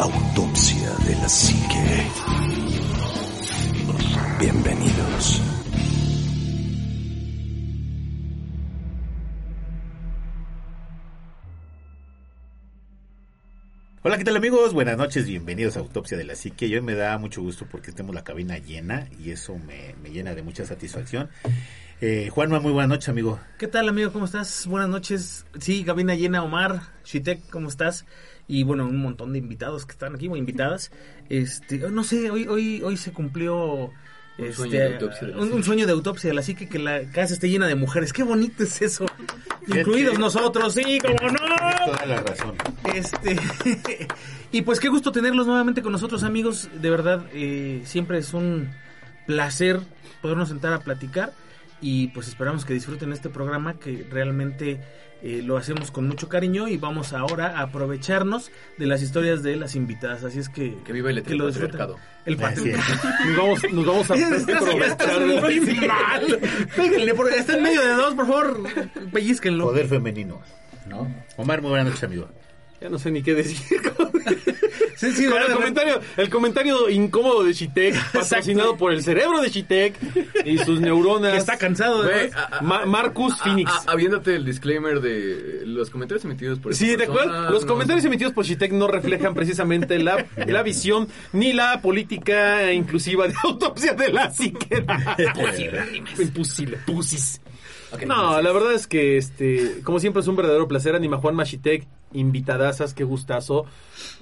Autopsia de la Psique. Bienvenidos. Hola, ¿qué tal amigos? Buenas noches, bienvenidos a Autopsia de la Psique. Y hoy me da mucho gusto porque tenemos la cabina llena y eso me, me llena de mucha satisfacción. Eh, Juanma, muy buenas noches, amigo. ¿Qué tal, amigo? ¿Cómo estás? Buenas noches. Sí, cabina llena, Omar, Shitek, ¿cómo estás? Y bueno, un montón de invitados que están aquí, o invitadas. Este, oh, no sé, hoy hoy hoy se cumplió Un este, sueño de autopsia de la un- un psique. sueño de autopsia de la psique que la casa esté llena de mujeres. Qué bonito es eso. Incluidos nosotros, sí, como no. Toda la razón. Este y pues qué gusto tenerlos nuevamente con nosotros, amigos. De verdad, eh, siempre es un placer podernos sentar a platicar y pues esperamos que disfruten este programa que realmente eh, lo hacemos con mucho cariño y vamos ahora a aprovecharnos de las historias de las invitadas. Así es que Que viva el que lo patriarcado. El patriarcado. Nos vamos, nos vamos a aprovechar. Péguenle, por- está en medio de dos, por favor, pellizquenlo. Poder femenino. ¿No? Omar, muy buenas noches, amigo. Ya no sé ni qué decir. Sí, sí, Con el comentario, el comentario incómodo de Shitek, patrocinado por el cerebro de Shitek y sus neuronas. Que está cansado de Ma- Marcus a- Phoenix. a- Habiéndote el disclaimer de los comentarios emitidos por Sí, de acuerdo. Los no- comentarios emitidos por Shitek no reflejan precisamente la, la visión ni la política inclusiva de autopsia de la psique. Imposible, pusis. Ok, No, la verdad es que, este, como siempre es un verdadero placer, Anima Juan Machitek, invitadasas, qué gustazo.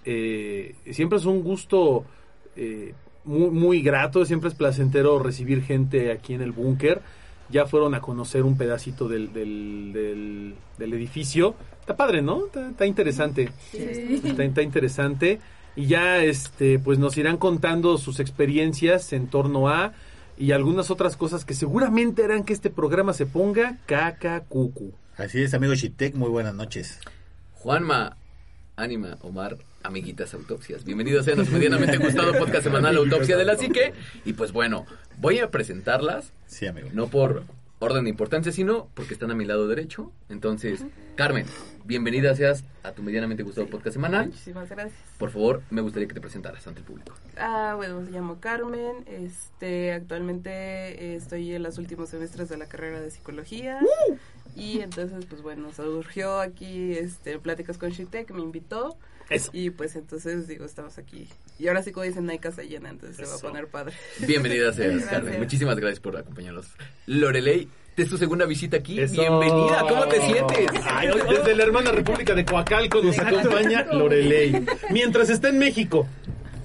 Eh, siempre es un gusto eh, muy, muy grato, siempre es placentero recibir gente aquí en el búnker. Ya fueron a conocer un pedacito del, del, del, del edificio. Está padre, ¿no? Está, está interesante. Está, está interesante. Y ya, este, pues nos irán contando sus experiencias en torno a y algunas otras cosas que seguramente harán que este programa se ponga caca cucu. Así es, amigo Shitek, muy buenas noches. Juanma, Ánima, Omar, amiguitas autopsias. Bienvenidos sean a su medianamente gustado podcast semanal Autopsia de la Psique. Y pues bueno, voy a presentarlas, Sí, amigo. no por orden de importancia, sino porque están a mi lado derecho. Entonces, Carmen, bienvenida seas a tu medianamente gustado podcast semanal. Muchísimas gracias. Por favor, me gustaría que te presentaras ante el público. Ah, bueno, me llamo Carmen. Este, actualmente eh, estoy en los últimos semestres de la carrera de psicología. Y entonces, pues bueno, surgió aquí este, Pláticas con Shitek, me invitó. Eso. Y pues entonces, digo, estamos aquí. Y ahora sí, como dicen, no hay casa llena, entonces se va a poner padre. Bienvenida seas. Carmen. Muchísimas gracias por acompañarnos. Lorelei, es tu segunda visita aquí. Eso. Bienvenida, ¿cómo te sientes? Ay, desde la hermana República de Coacalco nos acompaña Lorelei. Mientras está en México.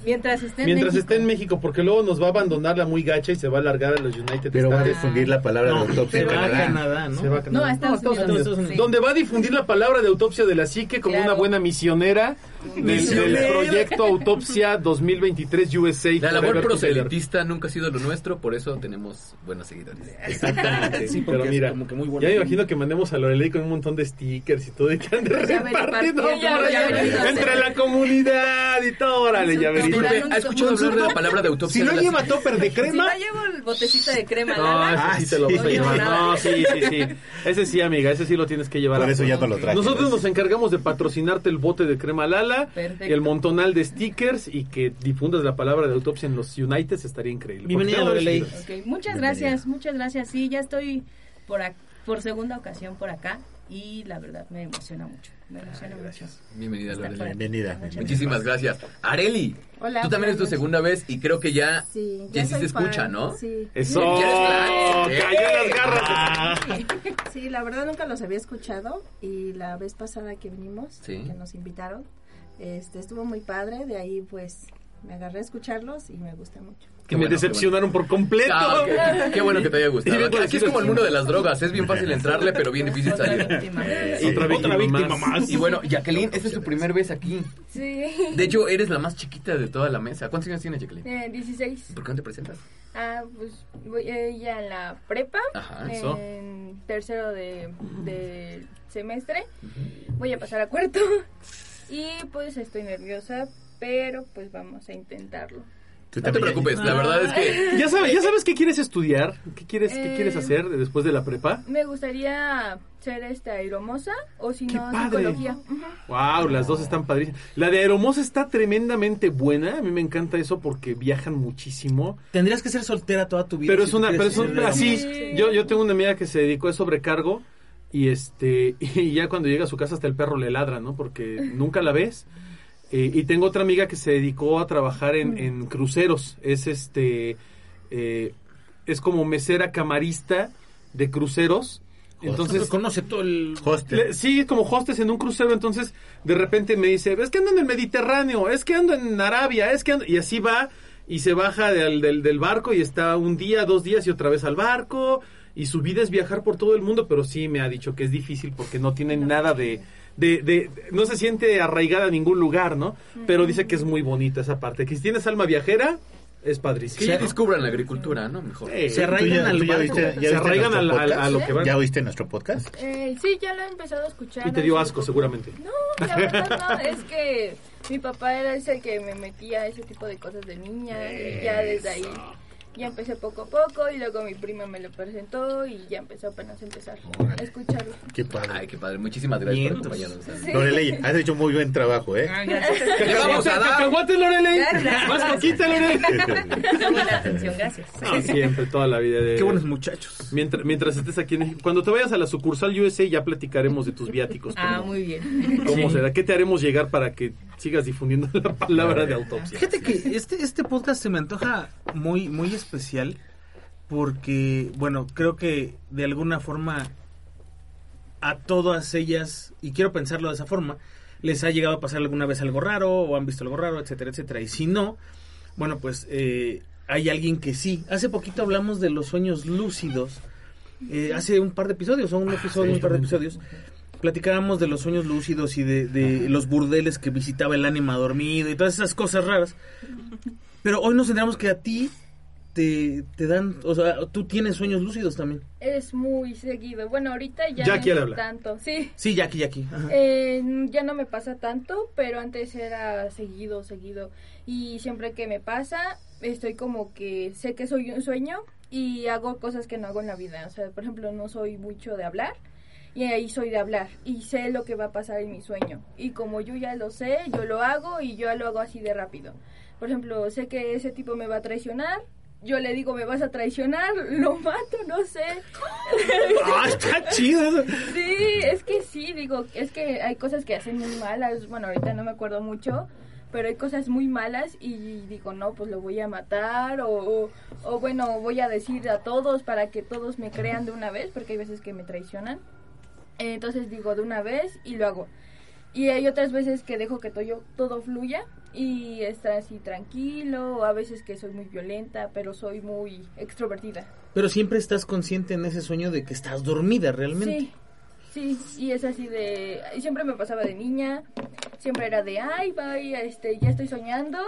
Mientras esté en Mientras México. esté en México, porque luego nos va a abandonar la muy gacha y se va a largar a los United Pero va a States. difundir la palabra de autopsia se va a Canadá. ¿no? Se va a Canadá. No, a Estados No, Unidos. Estados Unidos. Sí. Donde va a difundir la palabra de autopsia de la psique como Claro. una buena misionera del, proyecto Autopsia 2023 USA. La labor proselitista nunca ha sido lo nuestro, por eso tenemos buenos seguidores. Exactamente. Sí, pero mira, como que muy bueno. ya me imagino que mandemos a Lorelei con un montón de stickers y todo y que ande repartiendo entre la comunidad y todo. Órale. Disculpe, ¿ha escuchado hablar de la palabra de autopsia? Si no lleva topper de Si crema. no llevo el botecito de crema, No, sí te lo sí. vas a llevar. No, sí, sí, sí. Ese sí, amiga, ese sí lo tienes que llevar. Por a eso ya no lo traje. Nosotros nos encargamos de patrocinarte el bote de crema Lala, Perfecto. el montonal de stickers y que difundas la palabra de autopsia en los United estaría increíble. Bienvenida, Lorelei. muchas gracias, muchas gracias. Sí, ya estoy por, por segunda ocasión por acá y la verdad me emociona mucho. Me emociona mucho. Bienvenida, Lorelei. Bienvenida. Muchísimas gracias. Areli, Hola, tú también es tu segunda vez y creo que ya, Sí, ya sí se escucha, ¿no? Sí. Eso. Cayó las garras. sí, la verdad nunca los había escuchado y la vez pasada que vinimos, Sí. que nos invitaron, este estuvo muy padre, de ahí pues me agarré a escucharlos y me gusta mucho. Que me bueno, decepcionaron por completo. Ah, qué, qué bueno que te haya gustado. bien Aquí, aquí es como el mundo de las drogas, es bien fácil entrarle, pero bien difícil Otra salir. víctima. Y otra víctima, más. Y bueno, Jacqueline, esta es tu primer vez aquí. Sí, De hecho, eres la más chiquita de toda la mesa. ¿Cuántos años tienes, Jacqueline? eh, 16. ¿Por qué no te presentas? Ah, pues voy eh, ya en la prepa, Ajá, eso. en tercero de, de semestre. Voy a pasar a cuarto. Y pues estoy nerviosa, pero pues vamos a intentarlo. Tú No te preocupes, la verdad es que ¿Ya sabes, ¿Ya sabes qué quieres estudiar? ¿Qué quieres, qué Eh, quieres hacer después de la prepa? Me gustaría ser este aeromosa o si ¡Qué no psicología. Wow, las dos están padrísimas. La de Aeromosa está tremendamente buena. A mí me encanta eso porque viajan muchísimo. Tendrías que ser soltera toda tu vida. Pero si es una, pero quieres es un- ser así. Sí. Yo, yo tengo una amiga que se dedicó a sobrecargo y este y ya cuando llega a su casa hasta el perro le ladra, ¿no? Porque nunca la ves. Eh, y tengo otra amiga que se dedicó a trabajar en, en cruceros. Es este eh, es como mesera camarista de cruceros. Entonces Entonces conoce todo el Hostel. le- sí, es como hostes en un crucero, entonces de repente me dice, es que ando en el Mediterráneo, es que ando en Arabia, es que ando... Y así va y se baja del, del, del barco y está un día, dos días y otra vez al barco. Y su vida es viajar por todo el mundo, pero sí me ha dicho que es difícil porque no tiene nada de... De, de- no se siente arraigada a ningún lugar, ¿no? Pero dice que es muy bonita esa parte. Que si tienes alma viajera, es que padrísimo. ya descubran la agricultura, ¿no? Mejor. Se ¿Tú arraigan ya- al ya viste- ya se arraigan nuestro al- a lo que van. ¿Ya oíste nuestro podcast? Eh, sí, ya lo he empezado a escuchar. Y te dio asco, seguramente. No, la verdad no, es que mi papá era ese que me metía a ese tipo de cosas de niña y ya desde ahí ya empecé poco a poco y luego mi prima me lo presentó y ya empezó apenas a empezar a escucharlo. Qué padre. Ay, qué padre. Muchísimas gracias por Vientos. acompañarnos. Sí. Lorelei, has hecho muy buen trabajo, ¿eh? Le vamos a dar. ¡Cacahuate, Lorelei! Gracias. ¡Más coquita, Lorelei! Qué buena atención, gracias. No, siempre, toda la vida. De... Qué buenos muchachos. Mientras, mientras estés aquí en. Cuando te vayas a la sucursal USA ya platicaremos de tus viáticos. Ah, ¿Cómo- muy bien. ¿Cómo Sí. será? ¿Qué te haremos llegar para que sigas difundiendo la palabra de autopsia? Fíjate que este, este podcast se me antoja muy, muy especial porque, bueno, creo que de alguna forma a todas ellas, y quiero pensarlo de esa forma, les ha llegado a pasar alguna vez algo raro o han visto algo raro, etcétera, etcétera. Y si no, bueno, pues eh, hay alguien que sí. Hace poquito hablamos de los sueños lúcidos. Eh, hace un par de episodios, o un episodio, un par de episodios, platicábamos de los sueños lúcidos y de, de los burdeles que visitaba el ánima dormido y todas esas cosas raras. Pero hoy nos centramos que a ti te, te dan, o sea, tú tienes sueños lúcidos también. Es muy seguido. Bueno, ahorita ya Jackie no tanto. Sí. Sí, Jackie, Jackie. Eh, ya no me pasa tanto, pero antes era seguido, seguido. Y siempre que me pasa, estoy como que sé que soy un sueño y hago cosas que no hago en la vida. O sea, por ejemplo, no soy mucho de hablar y ahí soy de hablar y sé lo que va a pasar en mi sueño. Y como yo ya lo sé, yo lo hago y yo lo hago así de rápido. Por ejemplo, sé que ese tipo me va a traicionar. Yo le digo, me vas a traicionar, lo mato, no sé. Ah, está chido. Sí, es que sí, digo, es que hay cosas que hacen muy malas. Bueno, ahorita no me acuerdo mucho, pero hay cosas muy malas y digo, no, pues lo voy a matar o, o, o bueno, voy a decir a todos para que todos me crean de una vez, porque hay veces que me traicionan. Entonces digo de una vez y lo hago. Y hay otras veces que dejo que todo, todo fluya y está así tranquilo, o a veces que soy muy violenta, pero soy muy extrovertida. Pero siempre estás consciente en ese sueño de que estás dormida realmente. Sí, sí, y es así de... y Siempre me pasaba de niña, siempre era de, ay, vaya, este, ya estoy soñando,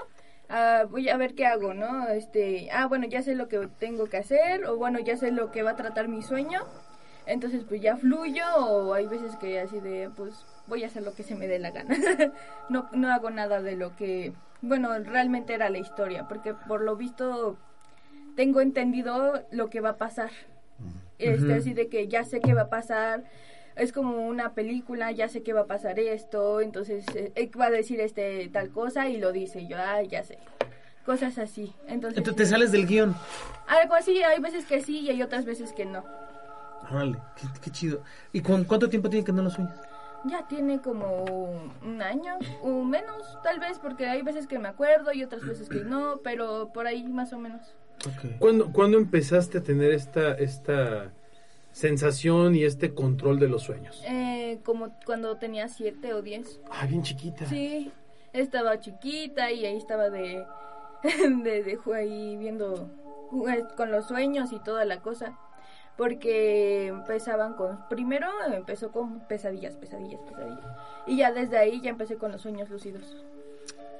ah, voy a ver qué hago, ¿no? Este, ah, bueno, ya sé lo que tengo que hacer, o bueno, ya sé lo que va a tratar mi sueño, entonces pues ya fluyo, o hay veces que así de, pues voy a hacer lo que se me dé la gana. no, no hago nada de lo que, bueno, realmente era la historia, porque por lo visto tengo entendido lo que va a pasar. Este, Ujú. así de que ya sé qué va a pasar. Es como una película, ya sé que va a pasar esto, entonces eh, él va a decir este tal cosa y lo dice y yo, ah, ya sé. Cosas así. Entonces, Entonces te sales del guion. algo así, hay veces que sí y hay otras veces que no. Órale, qué, qué chido. ¿Y con cuánto tiempo tiene que no lo sueñas? Ya tiene como un año o menos, tal vez, porque hay veces que me acuerdo y otras veces que no, pero por ahí más o menos. Ok. ¿Cuándo, cuándo empezaste a tener esta, esta sensación y este control de los sueños? Eh, como cuando tenía siete o diez. Ah, bien chiquita. Sí, estaba chiquita y ahí estaba de, de, de ahí viendo jugar con los sueños y toda la cosa. Porque empezaban con, primero empezó con pesadillas, pesadillas, pesadillas. Y ya desde ahí ya empecé con los sueños lúcidos.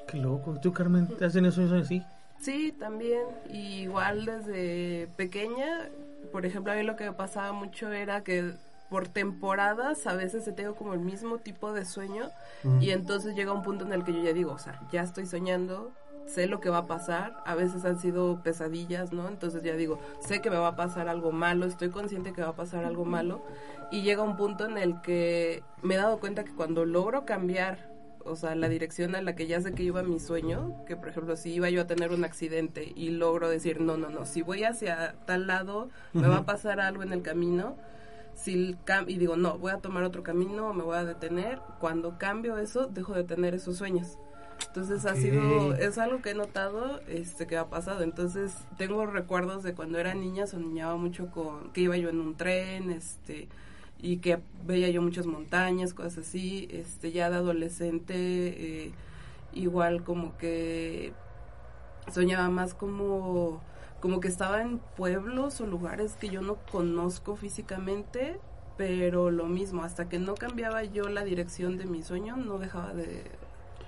Qué loco. ¿Tú, Carmen, te has tenido sueños así? Sí, también. Y igual desde pequeña, por ejemplo, a mí lo que me pasaba mucho era que por temporadas a veces tengo como el mismo tipo de sueño y entonces llega un punto en el que yo ya digo, o sea, ya estoy soñando sé lo que va a pasar, a veces han sido pesadillas, ¿no? Entonces ya digo, sé que me va a pasar algo malo, estoy consciente que va a pasar algo malo y llega un punto en el que me he dado cuenta que cuando logro cambiar, o sea, la dirección a la que ya sé que iba mi sueño, que por ejemplo si iba yo a tener un accidente y logro decir, no, no, no, si voy hacia tal lado, me va a pasar algo en el camino, si cam- y digo, no, voy a tomar otro camino, me voy a detener, cuando cambio eso, dejo de tener esos sueños. Entonces ha sido, es algo que he notado este que ha pasado. Entonces tengo recuerdos de cuando era niña, soñaba mucho con que iba yo en un tren, este y que veía yo muchas montañas, cosas así. Este ya de adolescente eh, igual como que soñaba más como como que estaba en pueblos o lugares que yo no conozco físicamente, pero lo mismo, hasta que no cambiaba yo la dirección de mi sueño, no dejaba de,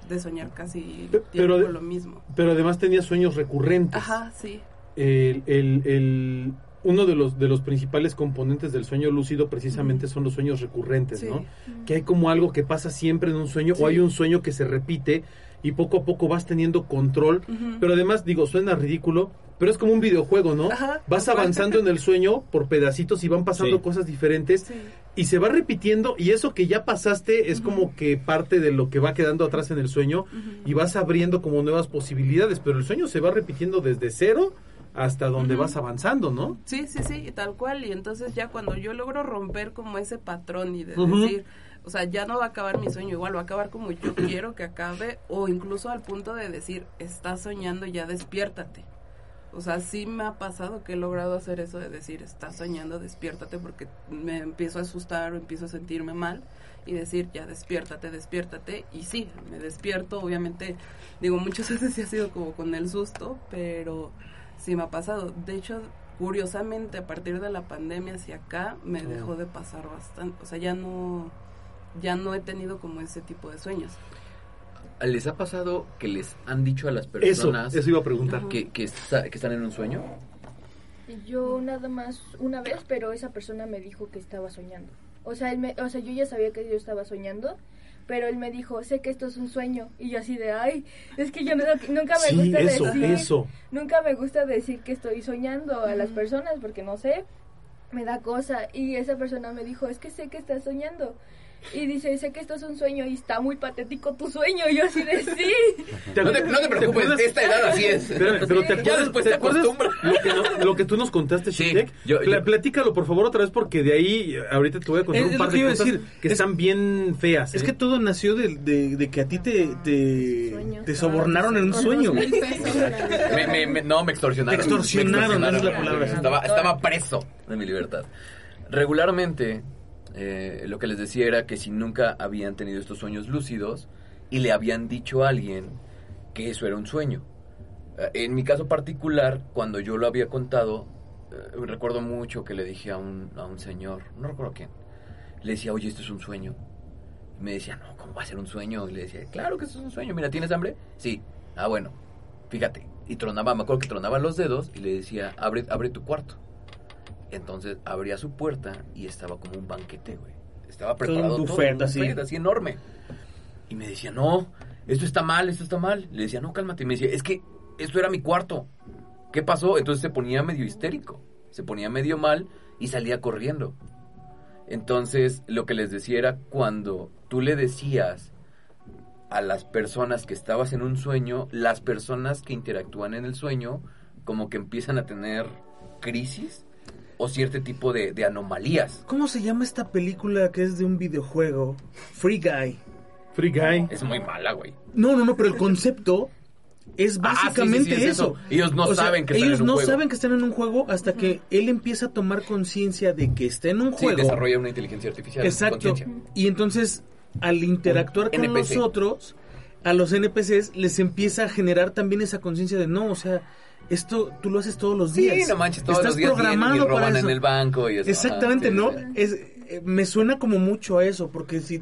de soñar casi Pe- pero lo mismo. Pero además tenía sueños recurrentes. Ajá, sí. el, el- el- uno de los, de los principales componentes del sueño lúcido precisamente son los sueños recurrentes, Sí. ¿no? Que hay como algo que pasa siempre en un sueño Sí. o hay un sueño que se repite y poco a poco vas teniendo control. Pero además, digo, suena ridículo, pero es como un videojuego, ¿no? Ajá, vas avanzando en el sueño por pedacitos y van pasando Sí. cosas diferentes Sí. y se va repitiendo y eso que ya pasaste es como que parte de lo que va quedando atrás en el sueño y vas abriendo como nuevas posibilidades, pero el sueño se va repitiendo desde cero hasta donde vas avanzando, ¿no? Sí, sí, sí, y tal cual. Y entonces ya cuando yo logro romper como ese patrón y de decir, o sea, ya no va a acabar mi sueño, igual va a acabar como yo quiero que acabe, o incluso al punto de decir, estás soñando, ya despiértate. O sea, sí me ha pasado que he logrado hacer eso de decir, estás soñando, despiértate, porque me empiezo a asustar o empiezo a sentirme mal y decir, ya despiértate, despiértate. Y sí, me despierto, obviamente, digo, muchas veces sí ha sido como con el susto, pero sí me ha pasado. De hecho, curiosamente, a partir de la pandemia hacia acá, me Oh. dejó de pasar bastante. O sea, ya no, ya no he tenido como ese tipo de sueños. ¿Les ha pasado que les han dicho a las Eso, personas eso iba a preguntar. que, que, está- que están en un sueño? Yo nada más una vez, pero esa persona me dijo que estaba soñando. O sea, él me, o sea, yo ya sabía que yo estaba soñando, pero él me dijo, sé que esto es un sueño. Y yo así de, ay, es que yo no- nunca me Sí, gusta eso, decir, eso. nunca me gusta decir que estoy soñando a las personas porque no sé, me da cosa. Y esa persona me dijo, es que sé que estás soñando. Y dice, sé que esto es un sueño y está muy patético tu sueño. Y yo así de, sí. No te, no te preocupes, acuerdas? esta edad así es. Espérame, pero te Ya acuerdas, después ¿te acostumbras. lo que, no- lo que tú nos contaste, Sí, yo- yo- Platícalo, por favor, otra vez, porque de ahí ahorita te voy a contar Es- un par de cosas decir. que Es- están bien feas. Es ¿eh? que todo nació de, de- de que a ti te, te, sobornaron en un sueño. Me, me- me- no, me extorsionaron. Te extorsionaron, Me esa es la palabra. Estaba, estaba preso de mi libertad. Regularmente, eh, lo que les decía era que si nunca habían tenido estos sueños lúcidos y le habían dicho a alguien que eso era un sueño. Eh, En mi caso particular, cuando yo lo había contado, eh, recuerdo mucho que le dije a un, a un señor, no recuerdo quién, le decía, oye, esto es un sueño. Y me decía, no, ¿cómo va a ser un sueño? Y le decía, claro que esto es un sueño. Mira, ¿tienes hambre? Sí. Ah, bueno, fíjate. Y tronaba, me acuerdo que tronaba los dedos y le decía, abre, abre tu cuarto. Entonces abría su puerta y estaba como un banquete, güey. Estaba Todo un preparado todo, un así. buffet así enorme. Y me decía, no, esto está mal, esto está mal. Le decía, no, cálmate. Y me decía, es que esto era mi cuarto. ¿Qué pasó? Entonces se ponía medio histérico, se ponía medio mal y salía corriendo. Entonces, lo que les decía era cuando tú le decías a las personas que estabas en un sueño, las personas que interactúan en el sueño, como que empiezan a tener crisis o cierto tipo de, de anomalías. ¿Cómo se llama esta película que es de un videojuego? Free Guy. Free Guy. Es muy mala, güey. No, no, no, pero el concepto es Ah, sí, sí, básicamente sí, es eso. eso. Ellos no saben que están ellos en un no juego. saben que están en un juego hasta que él empieza a tomar conciencia de que está en un Sí, juego. desarrolla una inteligencia artificial. Exacto. Y entonces, al interactuar con NPC. los otros, a los NPCs les empieza a generar también esa conciencia de no, o sea, esto tú lo haces todos los días. Sí, no manches, todos Estás los días vienen y programado roban para en eso. el banco y eso. Exactamente, Ajá, sí, ¿no? sí. Es, eh, me suena como mucho a eso, porque si...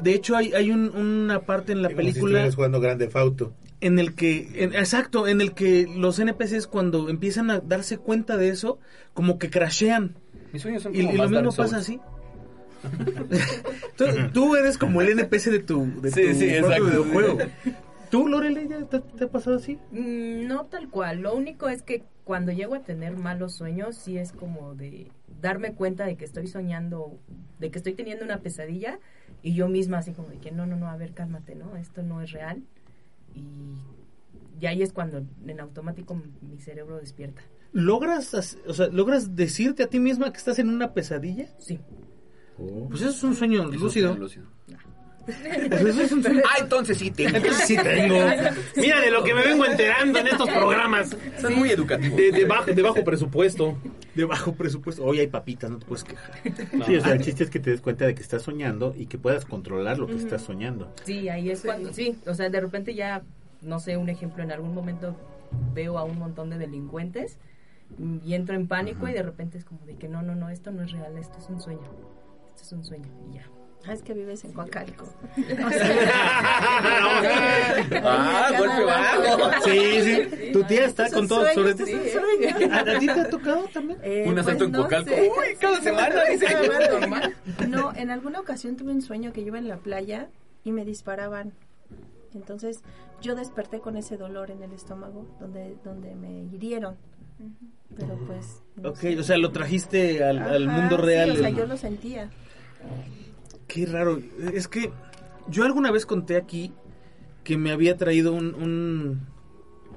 De hecho, hay, hay un- una parte en la Como si película estuvieras jugando Grande Fauto. en el que, en- exacto, en el que los NPCs cuando empiezan a darse cuenta de eso, como que crashean. Mis sueños son Y, como y lo más mismo pasa así. tú, tú eres como el NPC de tu, de Sí, tu sí, propio exacto. videojuego. ¿Tú, Lorele, ya te, te ha pasado así? Mm, No tal cual, lo único es que cuando llego a tener malos sueños, sí es como de darme cuenta de que estoy soñando, de que estoy teniendo una pesadilla y yo misma así como de que no, no, no, a ver, cálmate, ¿no? Esto no es real. Y, y ahí es cuando en automático mi cerebro despierta. ¿Logras, o sea, ¿Logras decirte a ti misma que estás en una pesadilla? Sí. Pues eso es un sueño lúcido. es lúcido. Pues Ah, entonces sí tengo. Entonces sí tengo. Mira de lo que me vengo enterando en estos programas. Son muy educativos. De, de bajo, de bajo presupuesto. De bajo presupuesto. Hoy hay papitas, no te puedes quejar. Sí, o sea, el chiste es que te des cuenta de que estás soñando y que puedas controlar lo que estás soñando. Sí, ahí es cuando, sí, o sea, de repente ya, no sé, un ejemplo, en algún momento veo a un montón de delincuentes y entro en pánico y de repente es como de que no, no, no, esto no es real, esto es un sueño, esto es un sueño y ya. Ah, es que vives en Coacalco. Ah, golpe bajo. Sí, sí. Tu tía está con todo sobre ti. ¿A, ti te ha tocado también? Eh, Un asalto pues en no Cocalco. sé. Uy, cada semana dice. No, en alguna ocasión tuve un sueño que yo iba en la playa y me disparaban. Entonces yo desperté con ese dolor en el estómago donde, donde me hirieron. Pero pues... no Ok, sé. o sea, lo trajiste al, al Ajá, mundo sí, real. o sea, yo lo sentía. Qué raro. Es que yo alguna vez conté aquí que me había traído un, un-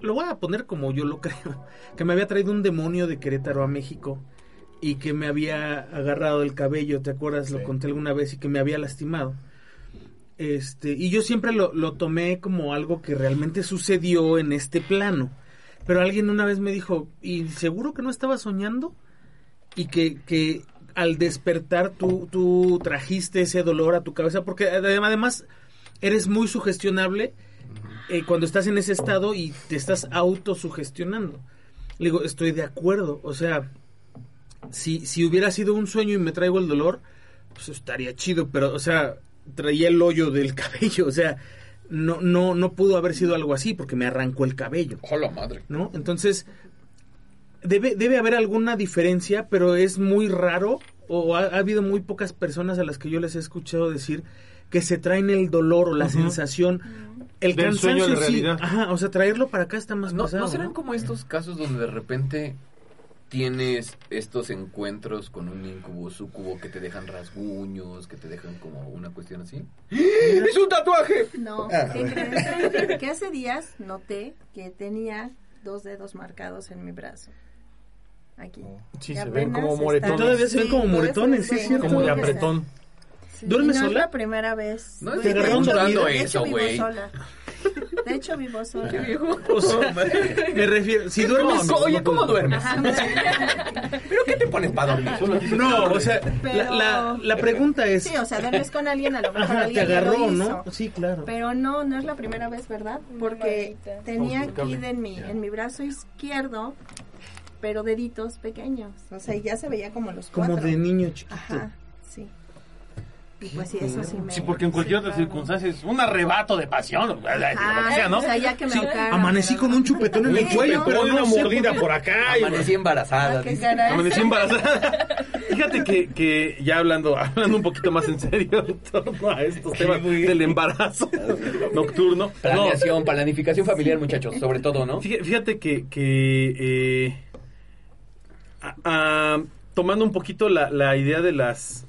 Lo voy a poner como yo lo creo. Que me había traído un demonio de Querétaro a México y que me había agarrado el cabello, ¿te acuerdas? Lo conté alguna vez y que me había lastimado. Este, y yo siempre lo, lo tomé como algo que realmente sucedió en este plano. Pero alguien una vez me dijo, ¿y seguro que no estaba soñando? y que, que al despertar tú, tú trajiste ese dolor a tu cabeza, porque adem- además eres muy sugestionable eh, cuando estás en ese estado y te estás autosugestionando. Le digo, estoy de acuerdo, o sea, si, si hubiera sido un sueño y me traigo el dolor, pues estaría chido, pero, o sea, traía el hoyo del cabello, o sea, no, no, no pudo haber sido algo así porque me arrancó el cabello. Hola, madre. ¿no? Entonces, debe, debe haber alguna diferencia, pero es muy raro, o ha, ha habido muy pocas personas a las que yo les he escuchado decir que se traen el dolor o la sensación, el Del cansancio sueño a la sí, realidad. ajá, o sea, traerlo para acá está más ¿No, pesado, ¿No serán ¿no? como estos casos donde de repente tienes estos encuentros con un incubo, sucubo que te dejan rasguños, que te dejan como una cuestión así? ¡Es un tatuaje! No, Ah. Que hace días noté que tenía dos dedos marcados en mi brazo. Aquí. Sí, Que se ven como moretones. Todavía se ven como Sí, moretones, sí, sí, cierto. Como de apretón. Sí, ¿Duermes y no sola? es la primera vez. No, te de agarraron hecho, eso, vivo güey. sola. De hecho, vivo sola. O sea, me refiero, si duermes... Oye, ¿cómo duermes? Ajá, ¿Pero qué te pones para dormir? No, o sea, Pero- la, la, la pregunta es... Sí, o sea, duermes con alguien, a lo mejor Ajá, te alguien lo agarró, hizo. ¿no? Sí, claro. Pero no, no es la primera vez, ¿verdad? Porque tenía aquí en mi, en mi brazo izquierdo, pero deditos pequeños. O sea, ya se veía como los Como cuatro. de niño chiquito. Ajá, sí. Y pues sí, eso sí me... Sí, porque en cualquier otra circunstancia es un arrebato de pasión, o lo que sea, ¿no? o sea, ya que me Sí, amanecí con un chupetón en el cuello, ¿no? pero no una mordida por acá. y- Amanecí embarazada. Ah. Amanecí embarazada. Fíjate que, que ya hablando, hablando un poquito más en serio en torno a estos temas del embarazo nocturno. No, Planeación, planificación familiar, muchachos, sobre todo, ¿no? Fíjate, que, que eh, a- tomando un poquito la, la idea de las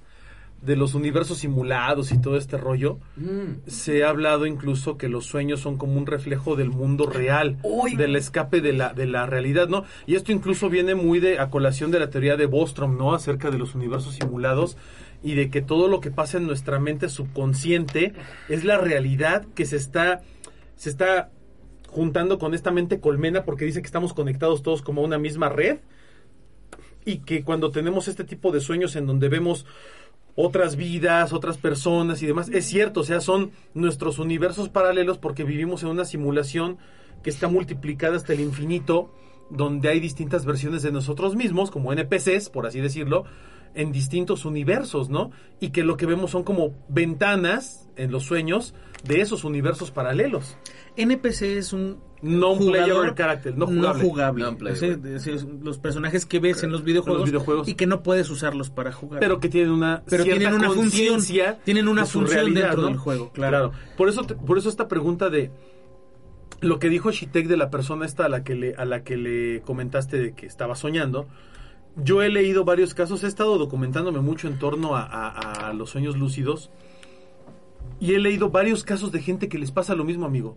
de los universos simulados y todo este rollo, Mm. se ha hablado incluso que los sueños son como un reflejo del mundo real, Uy. del escape de la, de la realidad, ¿no? Y esto incluso viene muy de a colación de la teoría de Bostrom, ¿no? Acerca de los universos simulados y de que todo lo que pasa en nuestra mente subconsciente es la realidad que se está se está juntando con esta mente colmena porque dice que estamos conectados todos como una misma red y que cuando tenemos este tipo de sueños en donde vemos otras vidas, otras personas y demás, es cierto, o sea, son nuestros universos paralelos porque vivimos en una simulación que está multiplicada hasta el infinito, donde hay distintas versiones de nosotros mismos, como NPCs, por así decirlo, en distintos universos, ¿no? Y que lo que vemos son como ventanas en los sueños de esos universos paralelos. NPC es un No jugador character, no no jugable. jugable. Non-playable. O sea, es- es los personajes que ves en los videojuegos, los videojuegos. y que no puedes usarlos para jugar. pero que tienen una Pero cierta tienen una función, conciencia tienen una de función realidad, dentro ¿no? del juego, claro. Por eso te- por eso esta pregunta de lo que dijo Shitek de la persona esta a la que le, a la que le comentaste de que estaba soñando, yo he leído varios casos, he estado documentándome mucho en torno a, a- a los sueños lúcidos y he leído varios casos de gente que les pasa lo mismo, amigo.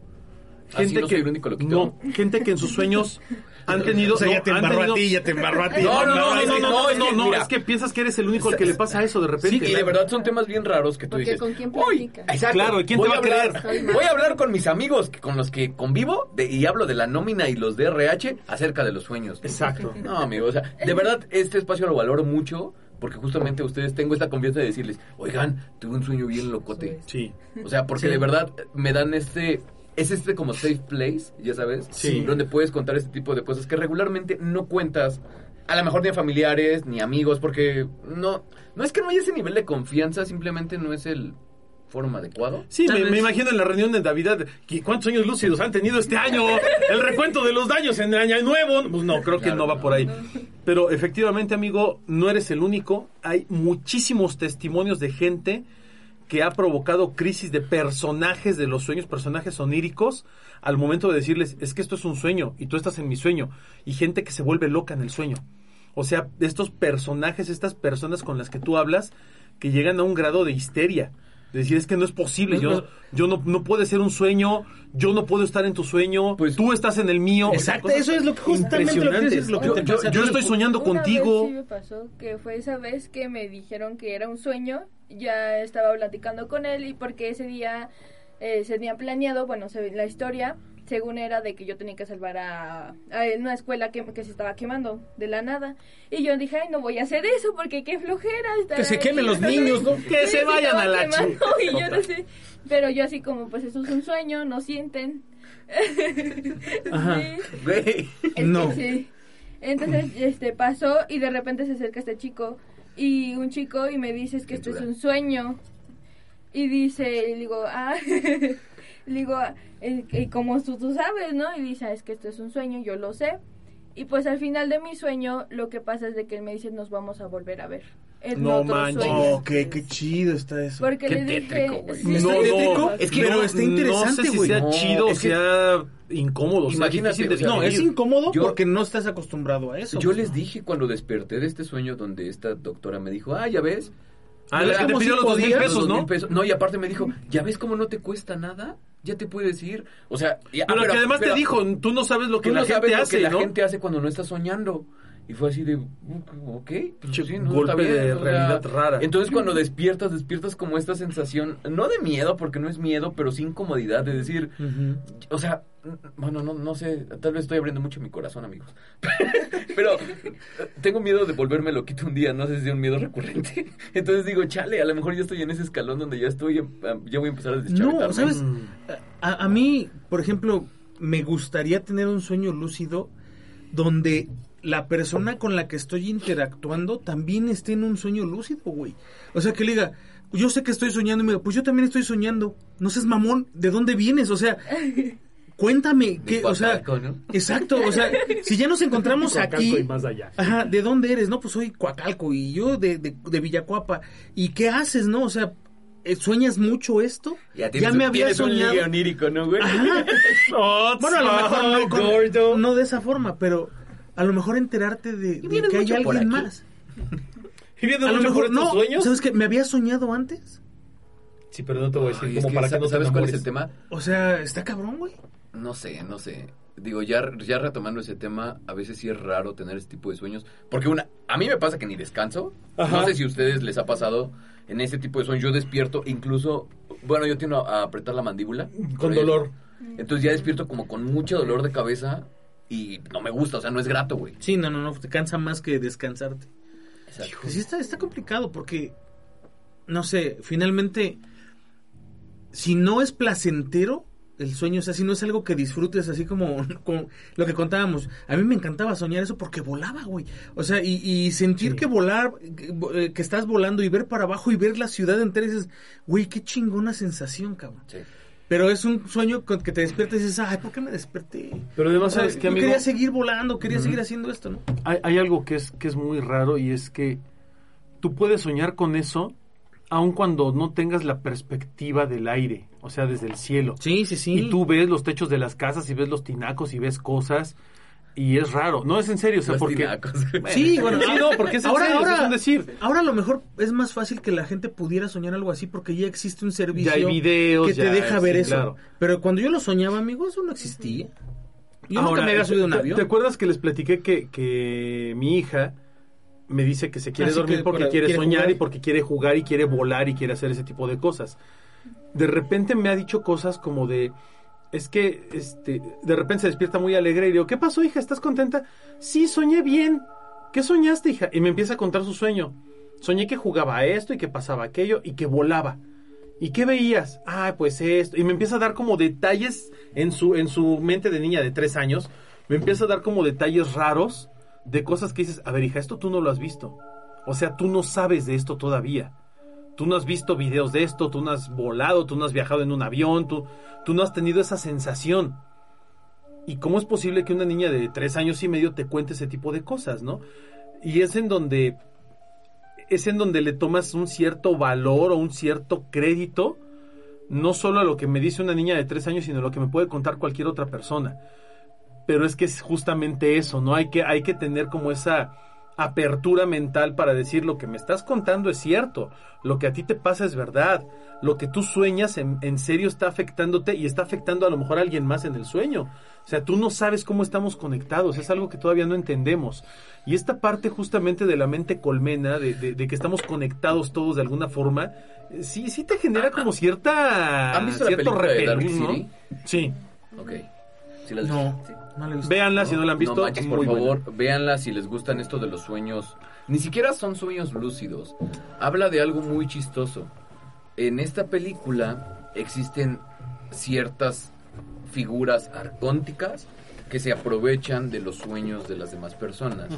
Así no soy el único loquito. no, gente que en sus sueños han tenido O sea, no, ya te embarró tenido- a ti, ya te embarró a ti. No, no, no, no, no, que- no, no, no, es que, mira. es que piensas que eres el único al que le pasa eso de repente. Sí, y de verdad son temas bien raros que tú Porque dices. ¿con quién "Uy, platicas?" exacto, Claro, ¿y quién te voy va a hablar- creer? Voy a hablar con mis amigos que- con los que convivo de- y hablo de la nómina y los DRH acerca de los sueños. Exacto. No, amigo, o sea, de verdad este espacio lo valoro mucho porque justamente a ustedes tengo esta confianza de decirles, oigan, tuve un sueño bien locote. Sí. O sea, porque de verdad me dan este... Es este como safe place, ya sabes, Sí. donde puedes contar este tipo de cosas que regularmente no cuentas, a lo mejor ni a familiares, ni amigos, porque no, no es que no haya ese nivel de confianza, simplemente no es el foro adecuado. Sí, me, imagino en la reunión de Navidad, que ¿cuántos sueños lúcidos han tenido este año? El recuento de los daños en el año nuevo. Pues no, creo que Claro, no va no. por ahí. Pero efectivamente, amigo, no eres el único. Hay muchísimos testimonios de gente que ha provocado crisis de personajes de los sueños, personajes oníricos, al momento de decirles, es que esto es un sueño y tú estás en mi sueño. Y gente que se vuelve loca en el sueño. O sea, estos personajes, estas personas con las que tú hablas, que llegan a un grado de histeria. De decir, es que no es posible, yo, yo no, no puede ser un sueño, yo no puedo estar en tu sueño, Pues- tú estás en el mío. O sea, Exacto, eso es lo que justamente lo que impresionantes. es lo que yo, te yo- pasa a yo ti. estoy soñando Una contigo. vez sí me pasó que fue esa vez que me dijeron que era un sueño. Ya estaba platicando con él y porque ese día eh, se tenía planeado, bueno, se, la historia, según era de que yo tenía que salvar a, a una escuela que, que se estaba quemando de la nada. Y yo dije, ay, no voy a hacer eso porque qué flojera. estar Que se ahí". quemen los niños, ¿no? Que se vayan a la quemando, chi- y yo no sé. Pero yo así como, pues eso es un sueño, no sienten. Ajá. Sí. No. sí. Entonces, este pasó y de repente se acerca este chico y un chico y me dice "Es que esto es un sueño. Y dice, y digo, ah, le digo, "Ah, eh, eh, como tú, tú sabes, ¿no? Y dice, "Ah, es que esto es un sueño, yo lo sé. Y pues al final de mi sueño, lo que pasa es de que él me dice, nos vamos a volver a ver. En No manches. Oh, qué, qué chido está eso. Porque Qué le dije, tétrico, güey. sí, ¿No sí, Es que pero está interesante, No sé si güey. sea No, chido o es que- sea incómodo. sea, Imagínate, o sea, No, es incómodo Yo- porque no estás acostumbrado a eso. Yo les dije cuando desperté de este sueño donde esta doctora me dijo, ah, ya ves. Ah, es que te pidió los dos mil pesos, ¿no? pesos. No, y aparte me dijo, ¿ya ves cómo no te cuesta nada? Ya te puedes ir. O sea, y- ah, Pero, que además pero te dijo, tú no sabes lo que tú la no gente sabes lo hace, que la ¿no? gente hace cuando no está soñando. Y fue así de, "Mm, ok, pues sí, no, golpe está bien", de o sea, realidad rara. Entonces cuando despiertas, despiertas como esta sensación, no de miedo, porque no es miedo, pero sí incomodidad, de decir, Ujú. o sea, bueno, no, no sé, tal vez estoy abriendo mucho mi corazón, amigos. Pero tengo miedo de volverme loquito un día, no sé si es un miedo recurrente. Entonces digo, chale, a lo mejor ya estoy en ese escalón donde ya estoy, em, ya voy a empezar a deschavetarme. No, ¿sabes? Mm. A, a mí, por ejemplo, me gustaría tener un sueño lúcido donde la persona con la que estoy interactuando también esté en un sueño lúcido, güey. O sea, que le diga, yo sé que estoy soñando y me diga, pues yo también estoy soñando. No seas mamón, ¿de dónde vienes? O sea, cuéntame, De que, o sea, ¿no? exacto, o sea, si ya nos encontramos aquí, y más allá. Ajá, ¿de dónde eres? No, pues soy Coacalco y yo de, de, de Villacuapa. ¿Y qué haces, no? O sea, eh, ¿sueñas mucho esto? Ya, tienes, me había un soñado. ligue onírico, ¿no, güey? Ajá. Bueno, a lo mejor no, con- gordo. no de esa forma, pero a lo mejor enterarte de, de que hay alguien aquí. más. ¿Y viendo A lo mejor no. sueños? ¿Sabes qué? ¿Me había soñado antes? Sí, pero no te voy a decir Ay, es como que para que sa- no te ¿Sabes cuál es el tema? O sea, está cabrón, güey. No sé, no sé. Digo, ya, ya retomando ese tema, a veces sí es raro tener ese tipo de sueños. Porque una, a mí me pasa que ni descanso. Ajá. No sé si a ustedes les ha pasado en ese tipo de sueños. Yo despierto, incluso, bueno, yo tiendo a apretar la mandíbula. Con dolor. Entonces ya despierto como con mucho dolor de cabeza y no me gusta, o sea, no es grato, güey. Sí, no, no, no, te cansa más que descansarte. Exacto. Sí está, está complicado porque, no sé, finalmente, si no es placentero el sueño, o sea, si no es algo que disfrutes así como, como lo que contábamos, a mí me encantaba soñar eso porque volaba, güey. O sea, y, y sentir Sí. que volar, que, eh, que estás volando y ver para abajo y ver la ciudad entera, y dices, güey, qué chingona sensación, cabrón. Sí. Pero es un sueño con que te despiertas y dices, ay, ¿por qué me desperté? Pero además, ¿sabes qué, yo amigo? quería seguir volando, quería seguir haciendo esto, ¿no? Hay, hay algo que es, que es muy raro y es que tú puedes soñar con eso aun cuando no tengas la perspectiva del aire. o sea, desde el cielo. Sí, sí, sí. Y tú ves los techos de las casas y ves los tinacos y ves cosas y es raro. No es en serio, o sea, Los porque tinacos. Sí, bueno, Sí, no, porque es en ahora, serio, ahora, es un decir. ahora a lo mejor es más fácil que la gente pudiera soñar algo así porque ya existe un servicio Ya hay videos, que te ya, deja ver sí, eso. claro. Pero cuando yo lo soñaba, amigo, eso no existía. Yo nunca Ahora, me había subido un ¿te- avión. ¿Te acuerdas que les platiqué que, que mi hija me dice que se quiere Así dormir que porque quiere, quiere soñar jugar. y porque quiere jugar y quiere volar y quiere hacer ese tipo de cosas? De repente me ha dicho cosas como de es que este de repente se despierta muy alegre y digo, "¿Qué pasó, hija? ¿Estás contenta?" "Sí, soñé bien." "¿Qué soñaste, hija?" Y me empieza a contar su sueño. Soñé que jugaba a esto y que pasaba aquello y que volaba. ¿Y qué veías? Ah, pues esto. Y me empieza a dar como detalles en su, en su mente de niña de tres años. Me empieza a dar como detalles raros de cosas que dices, a ver hija, esto tú no lo has visto. O sea, tú no sabes de esto todavía. Tú no has visto videos de esto, tú no has volado, tú no has viajado en un avión, tú, tú no has tenido esa sensación. ¿Y cómo es posible que una niña de tres años y medio te cuente ese tipo de cosas, no? Y es en donde es en donde le tomas un cierto valor o un cierto crédito, no solo a lo que me dice una niña de tres años, sino a lo que me puede contar cualquier otra persona. Pero es que es justamente eso, ¿no? Hay que, hay que tener como esa apertura mental para decir lo que me estás contando es cierto, lo que a ti te pasa es verdad, lo que tú sueñas en, en serio está afectándote y está afectando a lo mejor a alguien más en el sueño. O sea, tú no sabes cómo estamos conectados, es algo que todavía no entendemos. Y esta parte justamente de la mente colmena, de, de- de que estamos conectados todos de alguna forma, eh, sí, sí te genera como cierta... ¿Han visto la cierto película de Dark repelús, ¿no? City? Sí. Ok. ¿Sí las No, viste? No lo he visto. Véanla si no la han visto. no manches, por muy buena. favor, véanla si les gustan esto de los sueños. Ni siquiera son sueños lúcidos. Habla de algo muy chistoso. En esta película existen ciertas figuras arcónticas que se aprovechan de los sueños de las demás personas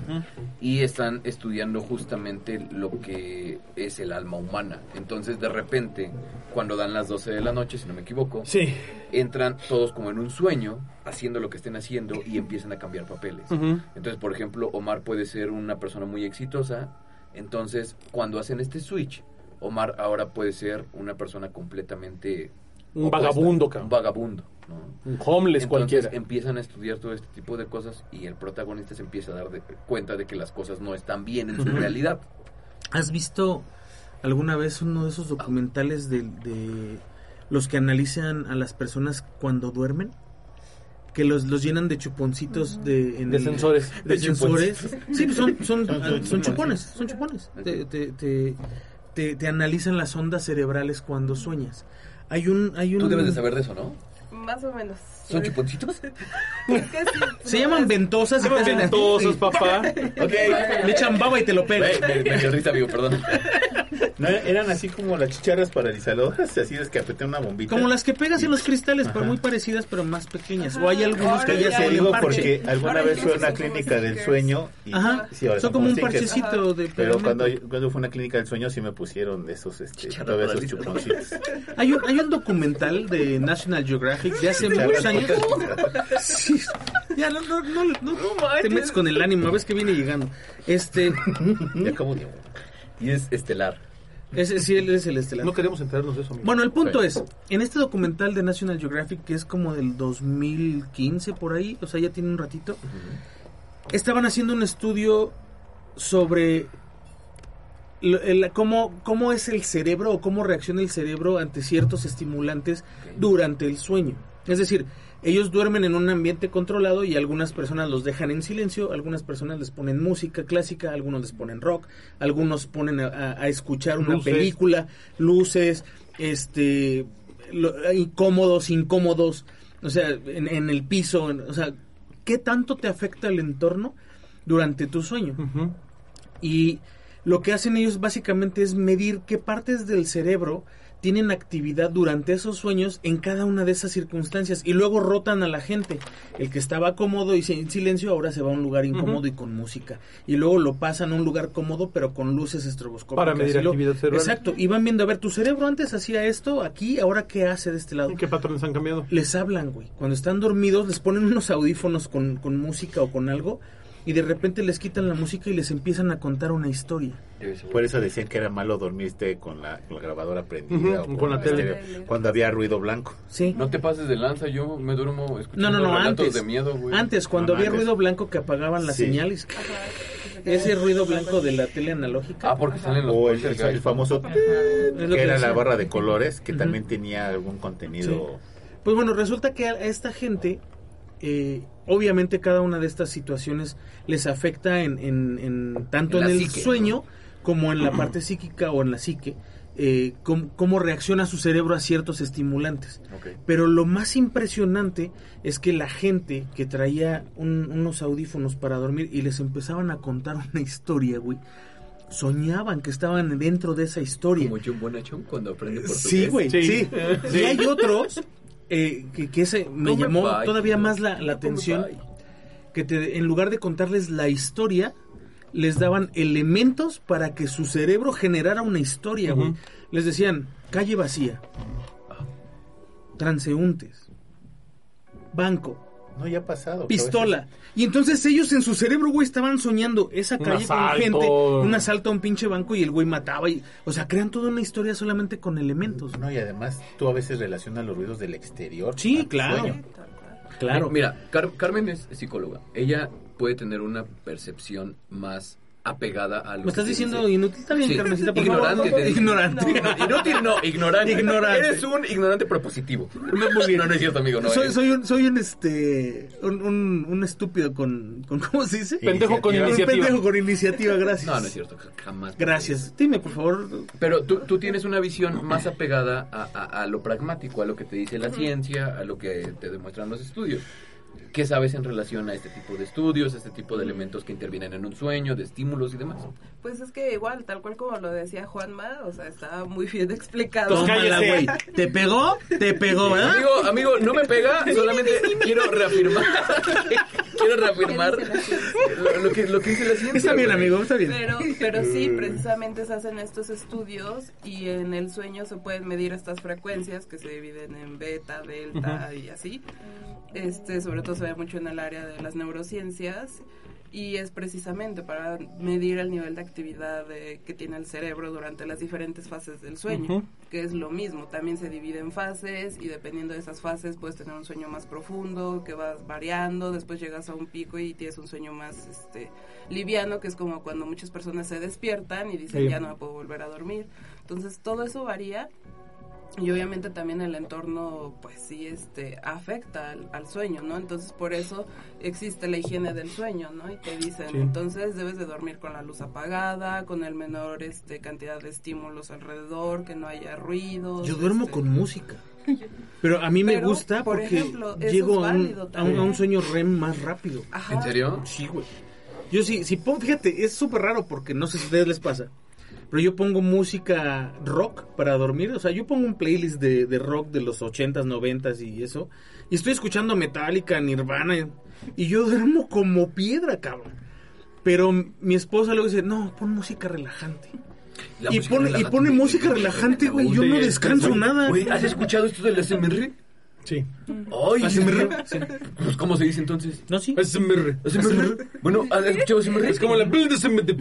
y están estudiando justamente lo que es el alma humana. Entonces, de repente, cuando dan las 12 de la noche, si no me equivoco, Sí. entran todos como en un sueño, haciendo lo que estén haciendo y empiezan a cambiar papeles. Entonces, por ejemplo, Omar puede ser una persona muy exitosa, entonces cuando hacen este switch, Omar ahora puede ser una persona completamente Un opuesta, vagabundo, un vagabundo. ¿No? Un homeless Entonces cualquiera. empiezan a estudiar todo este tipo de cosas y el protagonista se empieza a dar de- cuenta de que las cosas no están bien en su realidad. ¿Has visto alguna vez uno de esos documentales de, de los que analizan a las personas cuando duermen? Que los, los llenan de chuponcitos de, en De el- sensores. de De sensores. Sí, pues son, son, Son- son son chupones. chupones, son chupones. Te, te, te, te- te analizan las ondas cerebrales cuando sueñas. Hay un, hay un Tú debes de saber de eso, ¿no? Más o menos. ¿Son chuponcitos? Es que sí, Se llaman ventosas y te hacen- Ventosos, papá. Ok. Le echan baba y te lo pegan. Me, me dio risa, amigo, perdón. No, eran así como las chicharras paralizadoras, así es que apreté una bombita. Como las que pegas en los cristales, pero muy parecidas, pero más pequeñas. O hay algunos que Ahora ya ya se digo porque alguna Ahora vez fue una clínica del sueño y Ajá. sí, ahora Son como un stickers. parchecito de Pero cuando, cuando fue una clínica del sueño sí me pusieron de esos, este, esos chuponcitos. Hay un, hay un documental de National Geographic de hace muchos años. Sí. Ya no, no, no, no te metes con el ánimo, ves que viene llegando. Este, Y acabo de... Y es estelar. ese sí él es el estelar. No queremos enterarnos de eso, amigo. Bueno, el punto Sí. es, en este documental de National Geographic, que es como del 2015 por ahí, o sea, ya tiene un ratito, estaban haciendo un estudio sobre el- cómo, cómo es el cerebro o cómo reacciona el cerebro ante ciertos estimulantes durante el sueño. Es decir, ellos duermen en un ambiente controlado y algunas personas los dejan en silencio, algunas personas les ponen música clásica, algunos les ponen rock, algunos ponen a, escuchar una Luces. película, luces, este, lo- incómodos, incómodos, o sea, en, en el piso, en- o sea, ¿qué tanto te afecta el entorno durante tu sueño? Y lo que hacen ellos básicamente es medir qué partes del cerebro tienen actividad durante esos sueños en cada una de esas circunstancias y luego rotan a la gente. El que estaba cómodo y en silencio ahora se va a un lugar incómodo y con música. Y luego lo pasan a un lugar cómodo pero con luces estroboscópicas. Para medir actividad cerebral. Exacto. Y van viendo, a ver, tu cerebro antes hacía esto, aquí, ahora qué hace de este lado. ¿Qué patrones han cambiado? Les hablan, güey. Cuando están dormidos les ponen unos audífonos con, con música o con algo y de repente les quitan la música y les empiezan a contar una historia. Por eso decían que era malo dormirte con la, con la grabadora prendida o con la tele. estéreo, cuando había ruido blanco. Sí. No te pases de lanza, yo me duermo No, escuchando no, no, relatos antes. de miedo, güey. Antes, cuando No, había antes. ruido blanco que apagaban las Sí. señales. Ajá, Ese ruido blanco de la tele analógica. Ah, porque salen los O el, el- el famoso es lo que era la barra de colores, que también tenía algún contenido. Pues bueno, resulta que a esta gente, eh, obviamente cada una de estas situaciones les afecta en, en- en- tanto En el psique, sueño como en la parte psíquica o en la psique, eh, cómo, cómo reacciona su cerebro a ciertos estimulantes. Ok. Pero lo más impresionante es que la gente que traía un- unos audífonos para dormir y les empezaban a contar una historia, güey, soñaban que estaban dentro de esa historia. Como John Bonachón cuando aprende portugués. Sí, güey, sí. Sí. Y hay otros eh, que, que ese me Come llamó todavía más la, la atención, que te, en lugar de contarles la historia, les daban elementos para que su cerebro generara una historia, güey. Les decían, calle vacía, transeúntes, banco, No, ya ha pasado. pistola. Y entonces ellos en su cerebro, güey, estaban soñando esa calle con gente, un asalto a un pinche banco y el güey mataba. Y, o sea, crean toda una historia solamente con elementos. No, y además tú a veces relacionas los ruidos del exterior. Sí, claro. sueño. Claro. Mira, Car- Carmen es psicóloga. Ella puede tener una percepción más apegada a lo ¿Me estás que diciendo dice. inútil? Está bien, Sí. Carmencita, por Ignorante, favor. te digo. Ignorante. Inútil no, ignorante. Ignorante. Eres un ignorante propositivo. No, muy bien. No, no es cierto, amigo. No, soy, soy un, soy un, este, un, un, un estúpido con, con, ¿cómo se dice? Pendejo con Un iniciativa. pendejo con iniciativa, gracias. No, no es cierto. Jamás. Gracias. Dime, por favor. Pero tú, tú tienes una visión más apegada a, a- a lo pragmático, a lo que te dice la ciencia, a lo que te demuestran los estudios. ¿Qué sabes en relación a este tipo de estudios, a este tipo de elementos que intervienen en un sueño, de estímulos y demás? Pues es que igual, tal cual como lo decía Juanma, o sea, estaba muy bien explicado. Tómala, güey. ¿Te pegó? Te pegó, ¿verdad? Amigo, amigo, no me pega, solamente quiero reafirmar, quiero reafirmar lo, lo que, lo que dice la ciencia. Está bien, amigo, está bien. Pero, pero sí, precisamente se hacen estos estudios y en el sueño se pueden medir estas frecuencias que se dividen en beta, delta y así. Este, sobre todo se ve mucho en el área de las neurociencias y es precisamente para medir el nivel de actividad de- que tiene el cerebro durante las diferentes fases del sueño, que es lo mismo, también se divide en fases y dependiendo de esas fases puedes tener un sueño más profundo, que vas variando, después llegas a un pico y tienes un sueño más este liviano, que es como cuando muchas personas se despiertan y dicen Sí. ya no me puedo volver a dormir. Entonces todo eso varía y obviamente también el entorno pues sí este afecta al, al sueño no entonces por eso existe la higiene del sueño no y te dicen Sí. entonces debes de dormir con la luz apagada con el menor este cantidad de estímulos alrededor que no haya ruidos Yo duermo este, con música. Pero a mí me Pero, gusta por porque ejemplo, llego a un, a, un, también. a un sueño REM más rápido. Ajá. ¿En serio? Sí, güey. Yo sí, si pongo, fíjate, es súper raro porque no sé si a ustedes les pasa. Pero yo pongo música rock para dormir. O sea, yo pongo un playlist de, de rock de los 80s, 90s y eso. Y estoy escuchando Metallica, Nirvana. Y yo duermo como piedra, cabrón. Pero mi esposa luego dice, no, pon música relajante. La y música pone, y pone música relajante, güey. Yo no descanso nada. Güey, ¿has escuchado esto del SMR? Sí. Ay, ASMR. Pues, ¿Cómo se dice entonces? ¿No, sí? Bueno, ¿has escuchado SMR? Es como la piel de. SMR.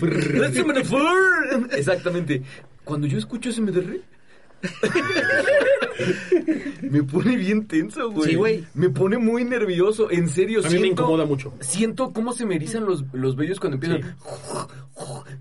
Exactamente. Cuando yo escucho SMR, me pone bien tenso, güey. Sí, güey. Me pone muy nervioso, en serio. A mí me incomoda mucho. Siento cómo se me erizan los, los vellos cuando empiezan.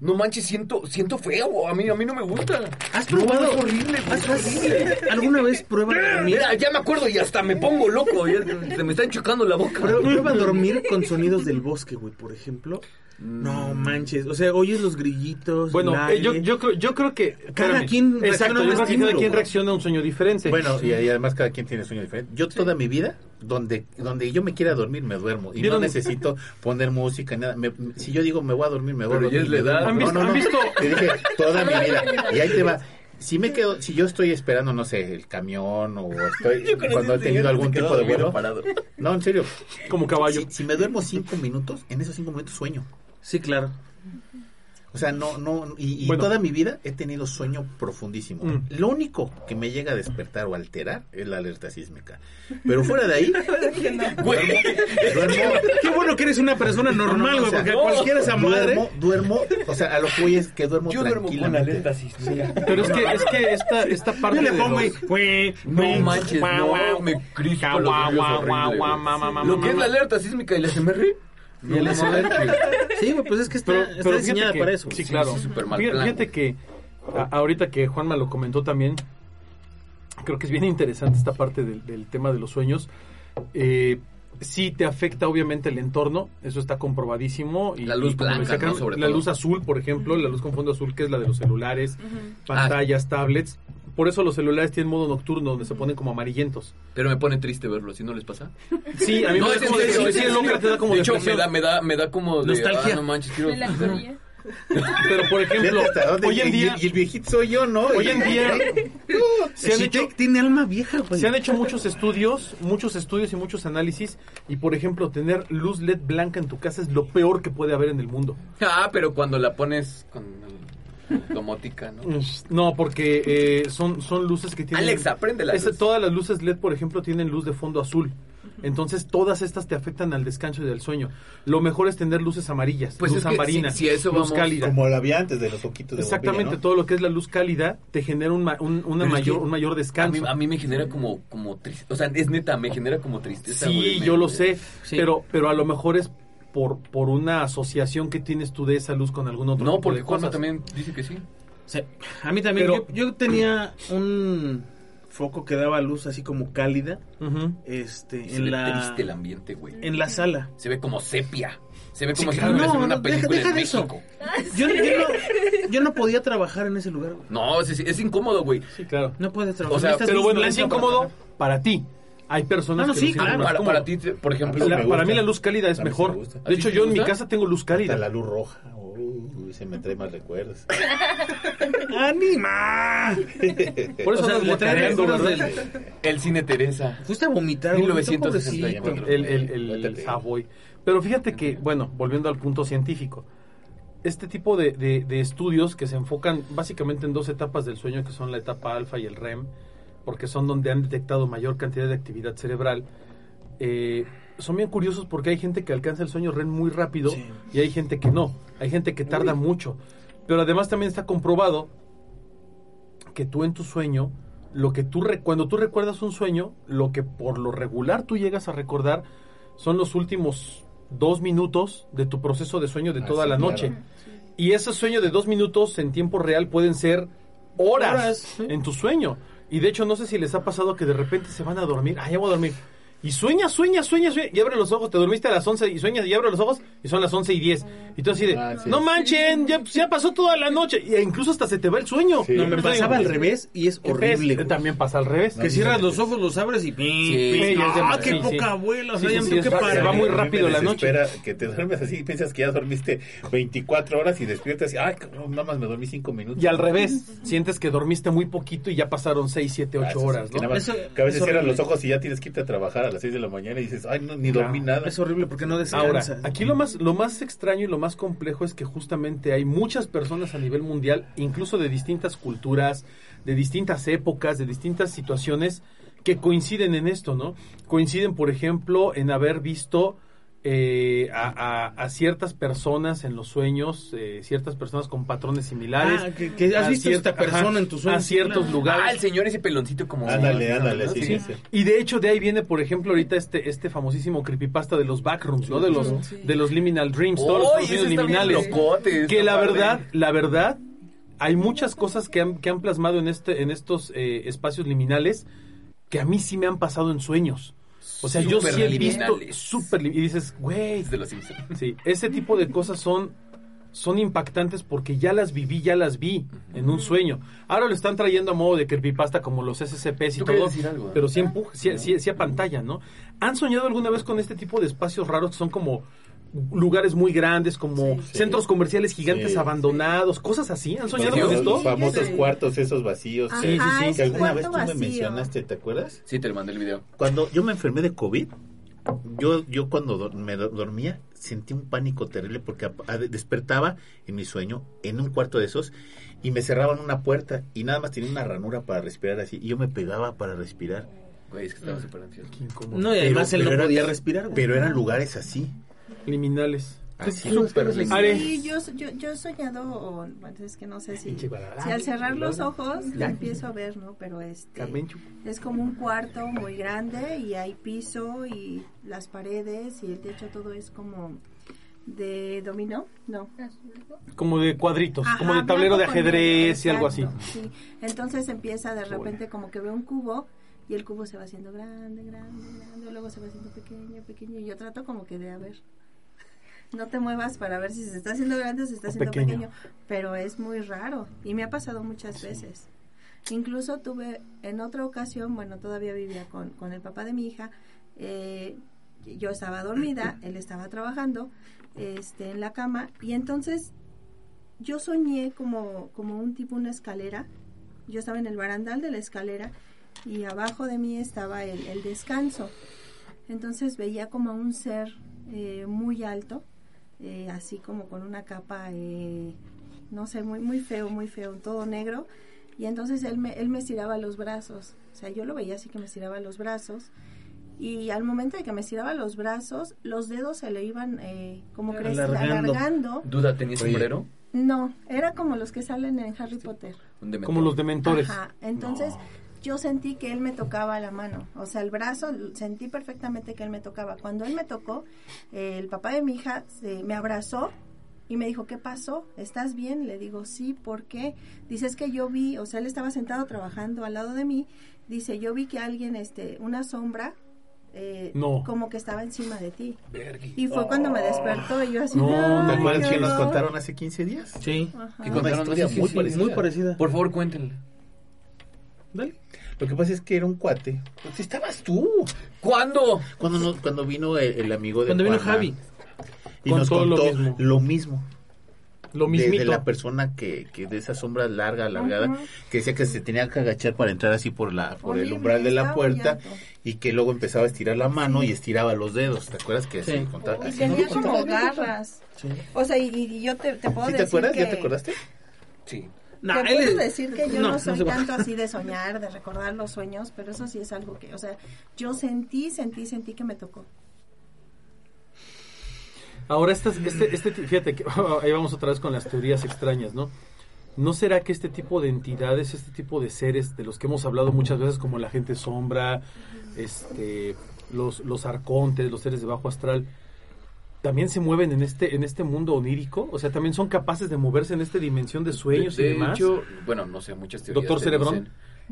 No manches, siento, siento feo. A mí, a mí no me gusta. ¿Has No, probado? es horrible, güey, es horrible. ¿Alguna vez prueba dormir? Mira, ya me acuerdo y hasta me pongo loco. ya se me está enchocando la boca. Prue- Prueba a dormir con sonidos del bosque, güey, por ejemplo. No manches, o sea, oyes los grillitos. Bueno, eh, yo, yo, creo, yo creo que... Cada espérame. quien reacciona Exacto, a un yo creo que cada quien reacciona a un sueño diferente. Bueno, y, y además cada quien tiene sueño diferente. Yo toda mi vida, donde donde yo me quiera dormir, me duermo. Y no necesito poner música, nada. Me- si yo digo me voy a dormir, me voy Pero a ya dormir. es la me edad. duermo. ¿Han No, no, no. han visto? Te dije toda mi vida. Y ahí te va. Si me quedo, si yo estoy esperando, no sé, el camión o estoy cuando he tenido algún tipo de vuelo. parado. No, en serio. Como caballo. Si, si me duermo cinco minutos, en esos cinco minutos sueño. Sí, claro. O sea, no, no, y, y Bueno. toda mi vida he tenido sueño profundísimo. Mm. Lo único que me llega a despertar o alterar es la alerta sísmica. Pero fuera de ahí, Güey. duermo, Qué bueno que eres una persona normal, No, no, güey, o sea, porque no, cualquiera esa madre. duermo, duermo, o sea, a lo que voy es que duermo Yo duermo con tranquilamente. alerta sísmica. Pero es que, es que esta, esta parte Yo le de pongo los- y, güey, No manches, no, me crispo guau, los guau, nervios guau, horrible, guau, güey. guau, mamá, mamá, Lo que es la alerta sísmica y la SMR. Y el SMR. Sí, pues es que está, Pero, está pero diseñada que- para eso. Sí, claro. sí, mal fíjate, plan, fíjate que a- ahorita que Juanma lo comentó también, creo que es bien interesante esta parte del, del tema de los sueños. Eh, sí te afecta obviamente el entorno, eso está comprobadísimo. Y, La luz y blanca, decía Carmen, ¿no? Sobre la todo. luz azul, por ejemplo, la luz con fondo azul, que es la de los celulares, pantallas, tablets. Por eso los celulares tienen modo nocturno, donde se ponen como amarillentos. Pero me pone triste verlo, ¿sí no les pasa? Sí, a mí No, me es da como serio, sí, el Ocar te da como De hecho, me da, me da, me da como de, Nostalgia. ah, no manches, quiero... Pero por ejemplo, hoy en y- día, y el viejito soy yo, ¿no? hoy en día se han Si hecho te- tiene alma vieja, güey. Se han hecho muchos estudios, muchos estudios y muchos análisis y por ejemplo tener luz LED blanca en tu casa es lo peor que puede haber en el mundo. Ah, pero cuando la pones con el- domótica, ¿no? No, porque eh, son, son luces que tienen... Alexa, prende la Esa- luz. Todas las luces LED, por ejemplo, tienen luz de fondo azul. Entonces todas estas te afectan al descanso y al sueño. Lo mejor es tener luces amarillas, Pues luz es que amarina, si- si a eso luz vamos- cálida. Como la había antes de los oquitos de Exactamente, bombilla, ¿no? todo lo que es la luz cálida te genera un, una mayor, un mayor A descanso. mí, a mí me genera como, como triste. O sea, es neta, me genera como tristeza. Sí, yo lo sé, Sí. pero, pero a lo mejor es por, por una asociación que tienes tú de esa luz con algún otro No, tipo porque Juanma también dice que sí. Sí, a mí también. Pero- yo, yo tenía un foco que daba luz así como cálida Ujú. este, Se en, ve la, triste el ambiente, güey. en la sala. Se ve como sepia. Se ve como Sí, si claro. estuvieras en No, una no, deja- película deja en de eso. México. Yo, yo no, yo no podía trabajar en ese lugar. güey. No, es, es incómodo, güey. Sí, claro. No puedes trabajar. O sea, Pero bueno, es para incómodo para ti. Hay personas Ah, no, que sí, claro. Para, para ti, por ejemplo, La- me para mí la luz cálida es mejor. me gusta. ¿A De hecho, yo en mi casa tengo luz Hasta cálida. la luz roja. Uy, se me trae más recuerdos. ¡Ánima! Por eso O sea, le trae guacareando, recuerdos ¿verdad? del- el cine Teresa. Fuiste a vomitar, güey, 1964. pobrecito. el, el, el Cuéntate. Savoy. Pero fíjate que, bueno, volviendo al punto científico, este tipo de, de- de estudios que se enfocan básicamente en dos etapas del sueño, que son la etapa alfa y el REM, porque son donde han detectado mayor cantidad de actividad cerebral, eh, son bien curiosos porque hay gente que alcanza el sueño REM muy rápido Sí. y hay gente que no, hay gente que tarda mucho. Pero además también está comprobado que tú en tu sueño, lo que tú re- cuando tú recuerdas un sueño, lo que por lo regular tú llegas a recordar son los últimos dos minutos de tu proceso de sueño de Ah, toda la claro. noche. Y esos sueños de dos minutos en tiempo real pueden ser horas, en tu sueño. Y de hecho, no sé si les ha pasado que de repente se van a dormir. Ah, ya voy a dormir. Y sueña, sueña, sueña, sueña. Y abre los ojos. Te dormiste a las 11 y sueñas y abre los ojos y son las 11 y 10. Y tú así de, Ah, sí. no manchen, ya, ya pasó toda la noche. Y incluso hasta se te va el sueño. Sí. No, me pasaba al revés y es horrible. güey. También pasa al revés. Que cierras los ojos, los abres y... Sí, ¡Ah, qué sí, sí. poca abuela! O sea, Sí, ya sí, me parar. va muy rápido la noche. Que te duermes así y piensas que ya dormiste 24 horas y despiertas y, ay, nada más me dormí 5 minutos. Y al revés, sientes que dormiste muy poquito y ya pasaron 6, 7, Ah, 8 sí, horas, que ¿no? que a veces es cierras los ojos y ya tienes que irte a trabajar a las 6 de la mañana y dices, ay, no, ni dormí nada. Es horrible porque no Ahora, descansas. aquí lo más, lo más extraño y lo más complejo es que justamente hay muchas personas a nivel mundial, incluso de distintas culturas, de distintas épocas, de distintas situaciones, que coinciden en esto, ¿no? Coinciden, por ejemplo, en haber visto eh, a, a- a ciertas personas en los sueños, eh, ciertas personas con patrones similares. Ah, que- que has a visto esta persona en tus sueños, A ciertos claro. lugares. Ah, el señor ese peloncito como... Ándale, ándale, sí, Sí, sí. Y de hecho de ahí viene, por ejemplo, ahorita este este famosísimo creepypasta de los backrooms, ¿no? De los de los liminal dreams, todos los ¡Ay, sueños liminales. locote, Que la padre. verdad, la verdad, hay muchas cosas que han, que han plasmado en este en estos eh, espacios liminales que a mí sí me han pasado en sueños. O sea, yo sí he visto súper y dices, güey, de los. Sí, ese tipo de cosas son, son impactantes porque ya las viví, ya las vi en un sueño. Ahora lo están trayendo a modo de creepypasta como los SCPs y Tú todo, querías decir algo, ¿eh? pero sí, empuja, sí, sí- sí a pantalla, ¿no? ¿Han soñado alguna vez con este tipo de espacios raros que son como lugares muy grandes, como centros comerciales gigantes Sí, abandonados, cosas así? ¿Han soñado con esto? Los famosos Sí. cuartos esos vacíos. Ajá, que- sí, sí. Que ese alguna vez tú me mencionaste, ¿te acuerdas? Sí, te lo mandé el video. Cuando yo me enfermé de COVID, yo, yo cuando do- me do- dormía sentí un pánico terrible porque despertaba en mi sueño en un cuarto de esos y me cerraban una puerta y nada más tenía una ranura para respirar así y yo me pegaba para respirar. Güey, es que estaba súper ansioso. Qué incómodo. No, y además él no era- podía respirar. güey. Pero eran lugares así. Liminales. Así. Súper Are. Sí, yo, yo, yo he soñado, o, bueno, es que no sé si, si al cerrar los ojos empiezo a ver, ¿no? Pero este es como un cuarto muy grande y hay piso y las paredes y el techo todo es como de dominó, no. Como de cuadritos, Ajá, como de tablero de ajedrez y algo así. sí. Entonces empieza de repente como que ve un cubo y el cubo se va haciendo grande, grande, grande, luego se va haciendo pequeño, pequeño y yo trato como que de a ver. No te muevas para ver si se está haciendo grande o se está haciendo pequeño. pequeño. pero es muy raro y me ha pasado muchas veces. Incluso tuve en otra ocasión, bueno, todavía vivía con, con el papá de mi hija, eh, yo estaba dormida, él estaba trabajando este, en la cama y entonces yo soñé como, como un tipo, una escalera. Yo estaba en el barandal de la escalera y abajo de mí estaba el, el descanso. Entonces veía como a un ser eh, muy alto, eh, así como con una capa, eh, no sé, muy, muy feo, muy feo, todo negro. Y entonces él me, él me estiraba los brazos. O sea, yo lo veía así que me estiraba los brazos. Y al momento de que me estiraba los brazos, los dedos se le iban, eh, como crees, Alargando. alargando. Duda, ¿tenía sombrero? No, era como los que salen en Harry Potter. Como los dementores. Ajá, entonces yo sentí que él me tocaba la mano, o sea, el brazo, sentí perfectamente que él me tocaba. Cuando él me tocó, eh, el papá de mi hija se, me abrazó y me dijo, ¿qué pasó? ¿Estás bien? Le digo, sí, ¿por qué? Dice, es que yo vi, o sea, él estaba sentado trabajando al lado de mí, dice, yo vi que alguien, este, una sombra, eh, No. como que estaba encima de ti. Y fue cuando me despertó y yo así, No, "Ay, ¿Te acuerdas que nos horror". contaron hace 15 días? Sí. Ajá. Que Una contaron historia así, sí, muy sí, parecida. Muy parecida. Por favor, cuéntenle. Dale. Lo que pasa es que era un cuate. Pues estabas tú. ¿Cuándo? Cuando, no- cuando vino el, el amigo de Cuando vino Javi. Y Con nos todo lo contó mismo. lo mismo. Lo de, mismito. de la persona que, que de esa sombra larga, alargada, que decía que se tenía que agachar para entrar así por la por el umbral de la puerta y que luego empezaba a estirar la mano y estiraba los dedos. ¿Te acuerdas que así Sí. contaba? Y así tenía nos como contaba? garras. Sí. O sea, y, y yo te, te puedo ¿Sí te decir acuerdas? que... ¿Ya te acordaste? Sí. Te él puedo es- decir que yo no, no soy tanto así de soñar, de recordar los sueños, pero eso sí es algo que, o sea, yo sentí, sentí, sentí que me tocó. Ahora, estas, este, este, fíjate que ahí vamos otra vez con las teorías extrañas, ¿no? ¿No será que este tipo de entidades, este tipo de seres de los que hemos hablado muchas veces, como la gente sombra, este, los, los arcontes, los seres de bajo astral, también se mueven en este, en este mundo onírico? O sea, también son capaces de moverse en esta dimensión de sueños de, y demás. hecho, bueno, no sé, muchas teorías. Doctor Cerebrón.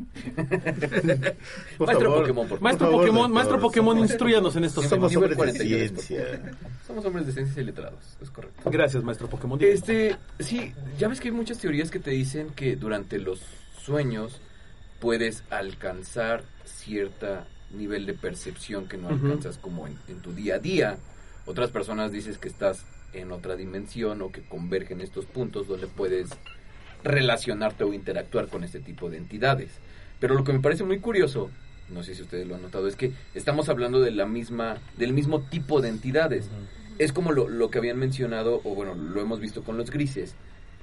Por Maestro favor. Pokémon, por Maestro favor, Pokémon, doctor, maestro Pokémon, somos- instruyanos en estos Somos temas. Somos hombres de 43, por ciencia. Somos hombres de ciencias y letrados, es correcto. Gracias, maestro Pokémon. Este, sí, ya ves que hay muchas teorías que te dicen que durante los sueños puedes alcanzar cierta nivel de percepción que no alcanzas como en, en tu día a día. Otras personas dices que estás en otra dimensión o que convergen estos puntos donde puedes relacionarte o interactuar con este tipo de entidades. Pero lo que me parece muy curioso, no sé si ustedes lo han notado, es que estamos hablando de la misma, del mismo tipo de entidades. Es como lo, lo que habían mencionado, o bueno, lo hemos visto con los grises.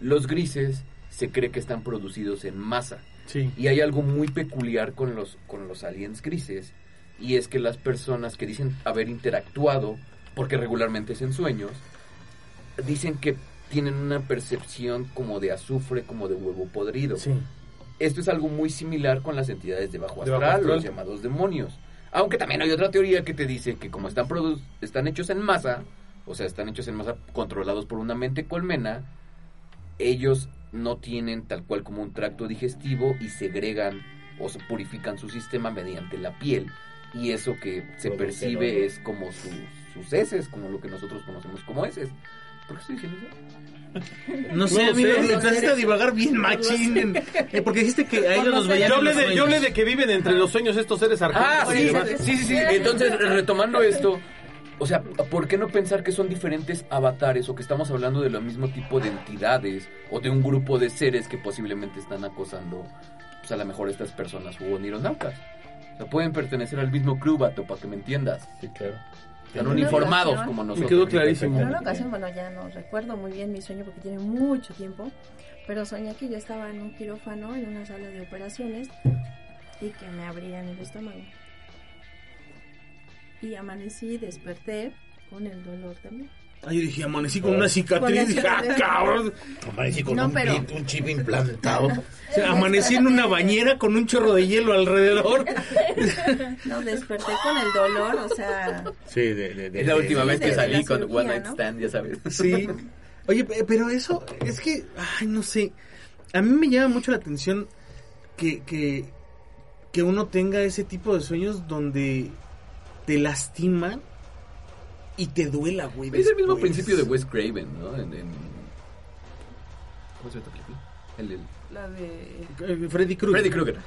Los grises se cree que están producidos en masa. Sí. Y hay algo muy peculiar con los, con los aliens grises, y es que las personas que dicen haber interactuado, porque regularmente es en sueños, dicen que tienen una percepción como de azufre, como de huevo podrido. Sí. Esto es algo muy similar con las entidades de bajo De astral, bajo astral. los llamados demonios. Aunque también hay otra teoría que te dice que como están, produ- están hechos en masa, o sea, están hechos en masa controlados por una mente colmena, ellos no tienen tal cual como un tracto digestivo y segregan o se purifican su sistema mediante la piel. Y eso que se percibe es como sus, sus heces, como lo que nosotros conocemos como heces. ¿Por qué estoy diciendo eso? No sé, No amigo, sé. me empezaste a divagar bien machín. eh, porque dijiste que a ellos los veían Yo hablé, los de, yo hablé de que viven entre los sueños estos seres arcontes. Ah, sí, sí, sí, sí. Entonces, retomando esto, o sea, ¿por qué no pensar que son diferentes avatares o que estamos hablando de lo mismo tipo de entidades o de un grupo de seres que posiblemente están acosando, pues a lo mejor estas personas o onironautas? O sea, pueden pertenecer al mismo club, vato, para que me entiendas. Sí, claro. Una uniformados ocasión- como Me nosotros. quedó clarísimo. En una ocasión, bueno, ya no recuerdo muy bien mi sueño porque tiene mucho tiempo, pero soñé que yo estaba en un quirófano, en una sala de operaciones, y que me abrían el estómago. Y amanecí, desperté con el dolor también. Ah, yo dije, amanecí con una Con cicatriz. Dije, ah, cicatriz. cabrón. Amanecí con No, un, pero- chip, un chip implantado. O sea, amanecí en una bañera con un chorro de hielo alrededor. No, desperté con el dolor, o sea, Sí, de, de, de- Es la última Sí, vez que salí con cirugía, One Night ¿no? Stand, ya sabes. Sí. Oye, pe- pero eso es que, ay, no sé. A mí me llama mucho la atención que, que, que uno tenga ese tipo de sueños donde te lastiman y te duela, güey. Es el mismo principio de Wes Craven, ¿no? En, en- ¿Cómo se llama película? El, el- La de... Eh, Freddy Krueger. Freddy Krueger.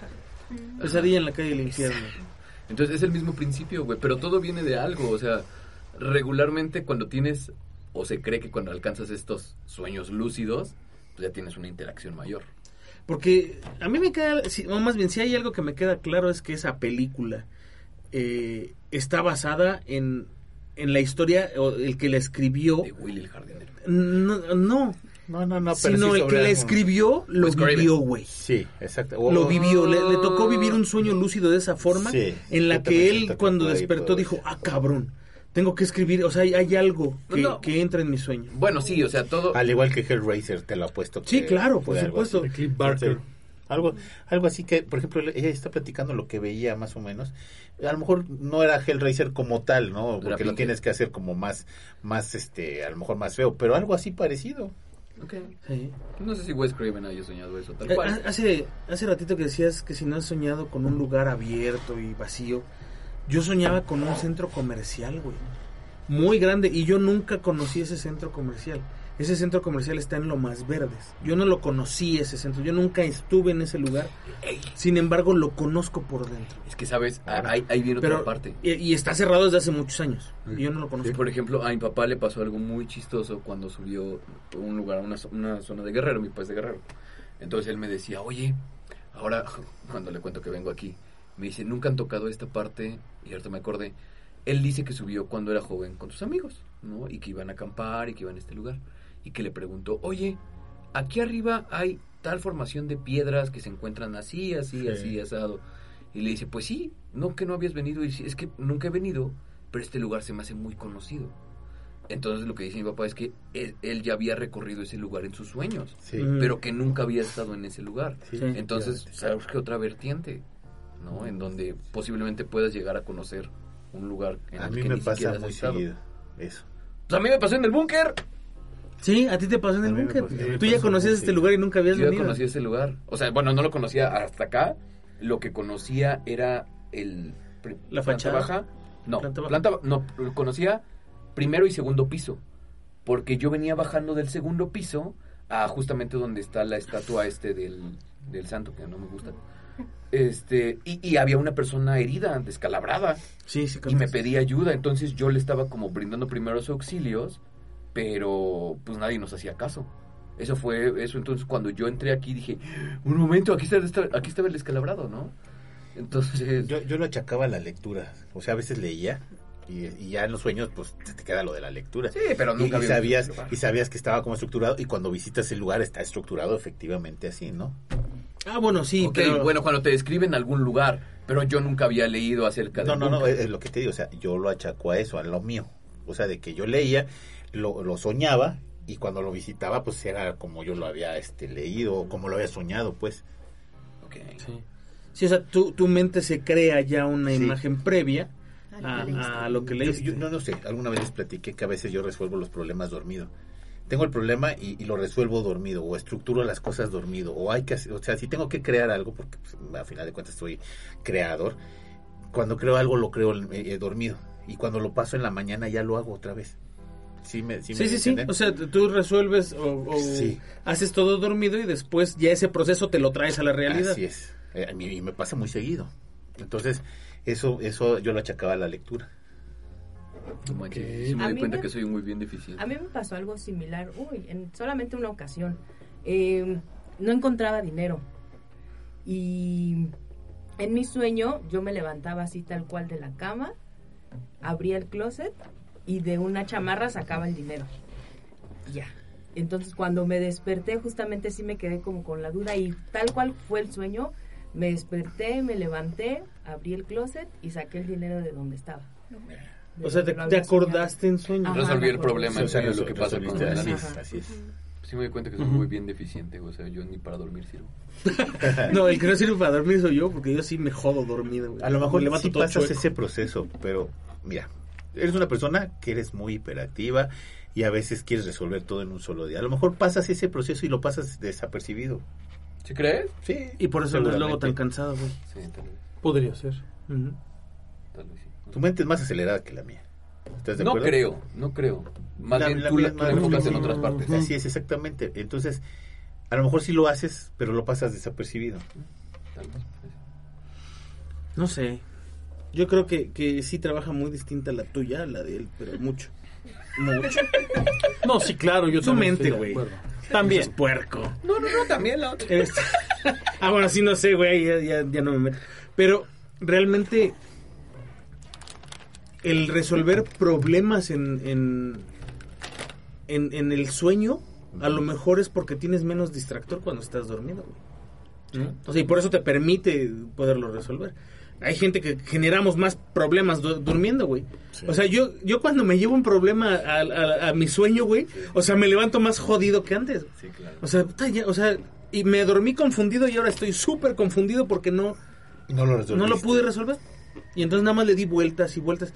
Pesadilla en la calle del infierno. Entonces es el mismo principio, güey, pero todo viene de algo, o sea, regularmente cuando tienes, o se cree que cuando alcanzas estos sueños lúcidos, pues ya tienes una interacción mayor. Porque a mí me queda, si- o más bien, si hay algo que me queda claro es que esa película eh, está basada en, en la historia, o el que la escribió, De Willy el jardinero. no, no No, no, no, pero sino sí el que la escribió lo vivió, güey. Sí, exacto. Lo vivió, le, le tocó vivir un sueño lúcido de esa forma, Sí, en la que él cuando despertó dijo, ah, cabrón, tengo que escribir, o sea, hay, hay algo que, No. que entra en mi sueño. Bueno, sí, o sea, todo... Al igual que Hellraiser, te lo apuesto. Sí, que claro, por supuesto. Cliff Barker. Algo, algo así que, por ejemplo, ella está platicando lo que veía más o menos. A lo mejor no era Hellraiser como tal, ¿no? Porque lo tienes que hacer como más, más, este, a lo mejor más feo, pero algo así parecido. Ok. Sí. No sé si Wes Craven haya soñado eso, tal Eh, cual. Hace, hace ratito que decías que si no has soñado con un lugar abierto y vacío, yo soñaba con un centro comercial, güey. Muy grande y yo nunca conocí ese centro comercial. Ese centro comercial está en Lomas Verdes. Yo no lo conocí ese centro, yo nunca estuve en ese lugar. Sin embargo, lo conozco por dentro. Es que, ¿sabes? Ah, Ahí, ahí viene otra Pero parte. y, y está cerrado desde hace muchos años. Y yo no lo conozco. Por ejemplo, a mi papá le pasó algo muy chistoso cuando subió a un lugar, a una, una zona de Guerrero, mi papá es de Guerrero. Entonces él me decía, oye, ahora cuando le cuento que vengo aquí, me dice, nunca han tocado esta parte, y ahorita me acordé, él dice que subió cuando era joven con sus amigos, ¿no? Y que iban a acampar y que iban a este lugar. Y que le preguntó, oye, aquí arriba hay tal formación de piedras que se encuentran así, así, Sí. así, asado. Y le dice, pues sí, no que no habías venido. Y dice, es que nunca he venido, pero este lugar se me hace muy conocido. Entonces lo que dice mi papá es que él, él ya había recorrido ese lugar en sus sueños, Sí. Pero que nunca había estado en ese lugar. Sí. Entonces surge otra vertiente, ¿no? En donde posiblemente puedas llegar a conocer un lugar en A el mí que me ni pasa siquiera has muy seguido eso. Pues a mí me pasó en el búnker. Sí, a ti te pasó en el búnker. Tú ya conocías este lugar y nunca habías Yo ya venido. conocí ese lugar. O sea, bueno, no lo conocía hasta acá. Lo que conocía era el... ¿La planta fachada? baja. No, Planta planta baja. no, lo conocía primero y segundo piso. Porque yo venía bajando del segundo piso a justamente donde está la estatua este del, del santo, que no me gusta. Este, y, y había una persona herida, descalabrada. Sí, sí, y me pedía ayuda. Entonces yo le estaba como brindando primeros auxilios, pero pues nadie nos hacía caso. Eso fue eso. Entonces cuando yo entré aquí dije, un momento, aquí, está, aquí estaba el descalabrado, ¿no? Entonces, Yo, yo lo achacaba a la lectura. O sea, a veces leía y, y ya en los sueños, pues te, te queda lo de la lectura. sí, pero Y, nunca y había sabías, y sabías que estaba como estructurado y cuando visitas el lugar está estructurado efectivamente así, ¿no? Ah, bueno, sí, Ok, pero... bueno, cuando te describen algún lugar, pero yo nunca había leído acerca de No, no, no, es, es lo que te digo, o sea, yo lo achaco a eso, a lo mío. O sea, de que yo leía, lo, lo soñaba y cuando lo visitaba, pues era como yo lo había este, leído, o como lo había soñado, pues. Sí. Sí, o sea, tu, tu mente se crea ya una Sí. imagen previa Ah, a, a lo que leíste. yo no, no sé, alguna vez les platiqué que a veces yo resuelvo los problemas dormido. Tengo el problema y, y lo resuelvo dormido, o estructuro las cosas dormido, o hay que hacer, o sea, si tengo que crear algo, porque pues, a final de cuentas soy creador, cuando creo algo lo creo eh, dormido, y cuando lo paso en la mañana ya lo hago otra vez. ¿Sí, me, sí, Sí, me sí, sí. entienden? O sea, tú resuelves o, o Sí. haces todo dormido y después ya ese proceso te lo traes a la realidad. Así es. Eh, a mí y me pasa muy seguido. Entonces, eso eso yo lo achacaba a la lectura. No manches, Ok. sí me A doy mí cuenta me- que soy muy bien deficiente. A mí me pasó algo similar, uy, en solamente una ocasión. Eh, no encontraba dinero. Y En mi sueño yo me levantaba así tal cual de la cama, abría el closet y de una chamarra sacaba el dinero. Ya. Entonces cuando me desperté justamente sí me quedé como con la duda y tal cual fue el sueño, me desperté, me levanté, abrí el closet y saqué el dinero de donde estaba. De O sea, te, soñado. acordaste en sueño. Ajá. Resolví el problema, O en serio, lo que pasa con la así es, así es. Sí me doy cuenta que soy muy bien deficiente, o sea, yo ni para dormir sirvo. No, el que no sirve para dormir soy yo, porque yo sí me jodo dormido, güey. A lo mejor sí todo pasas chueco. ese proceso, pero mira, eres una persona que eres muy hiperactiva y a veces quieres resolver todo en un solo día. A lo mejor pasas ese proceso y lo pasas desapercibido. ¿Sí crees? Sí. Y por eso andas luego tan cansado, güey. Sí, tal vez, Podría ser. Tal vez sí. Tu mente es más acelerada que la mía. ¿Estás de No acuerdo? creo, no creo. Más La- bien la tú la, es tú la más- enfocas en otras partes. Así es, exactamente. Entonces, a lo mejor sí lo haces, pero lo pasas desapercibido. Tal vez. No sé. Yo creo que, que sí trabaja muy distinta la tuya a la de él, pero mucho. Mucho. No, sí, claro, yo Su también mente, güey. Eso es También. puerco. No, no, no, también la otra. Ah, bueno, sí, no sé, güey, ya, ya, ya no me meto. Pero realmente el resolver problemas en, en, en, en el sueño, a lo mejor es porque tienes menos distractor cuando estás dormido, güey. ¿no? O sea, y por eso te permite poderlo resolver. Hay gente que generamos más problemas du- durmiendo, güey. O sea, yo, yo cuando me llevo un problema a, a- a mi sueño, güey, o sea, me levanto más jodido que antes. Sí, claro. O sea, ya- o sea, y me dormí confundido y ahora estoy súper confundido porque no, no lo resolviste. no lo pude resolver. Y entonces nada más le di vueltas y vueltas.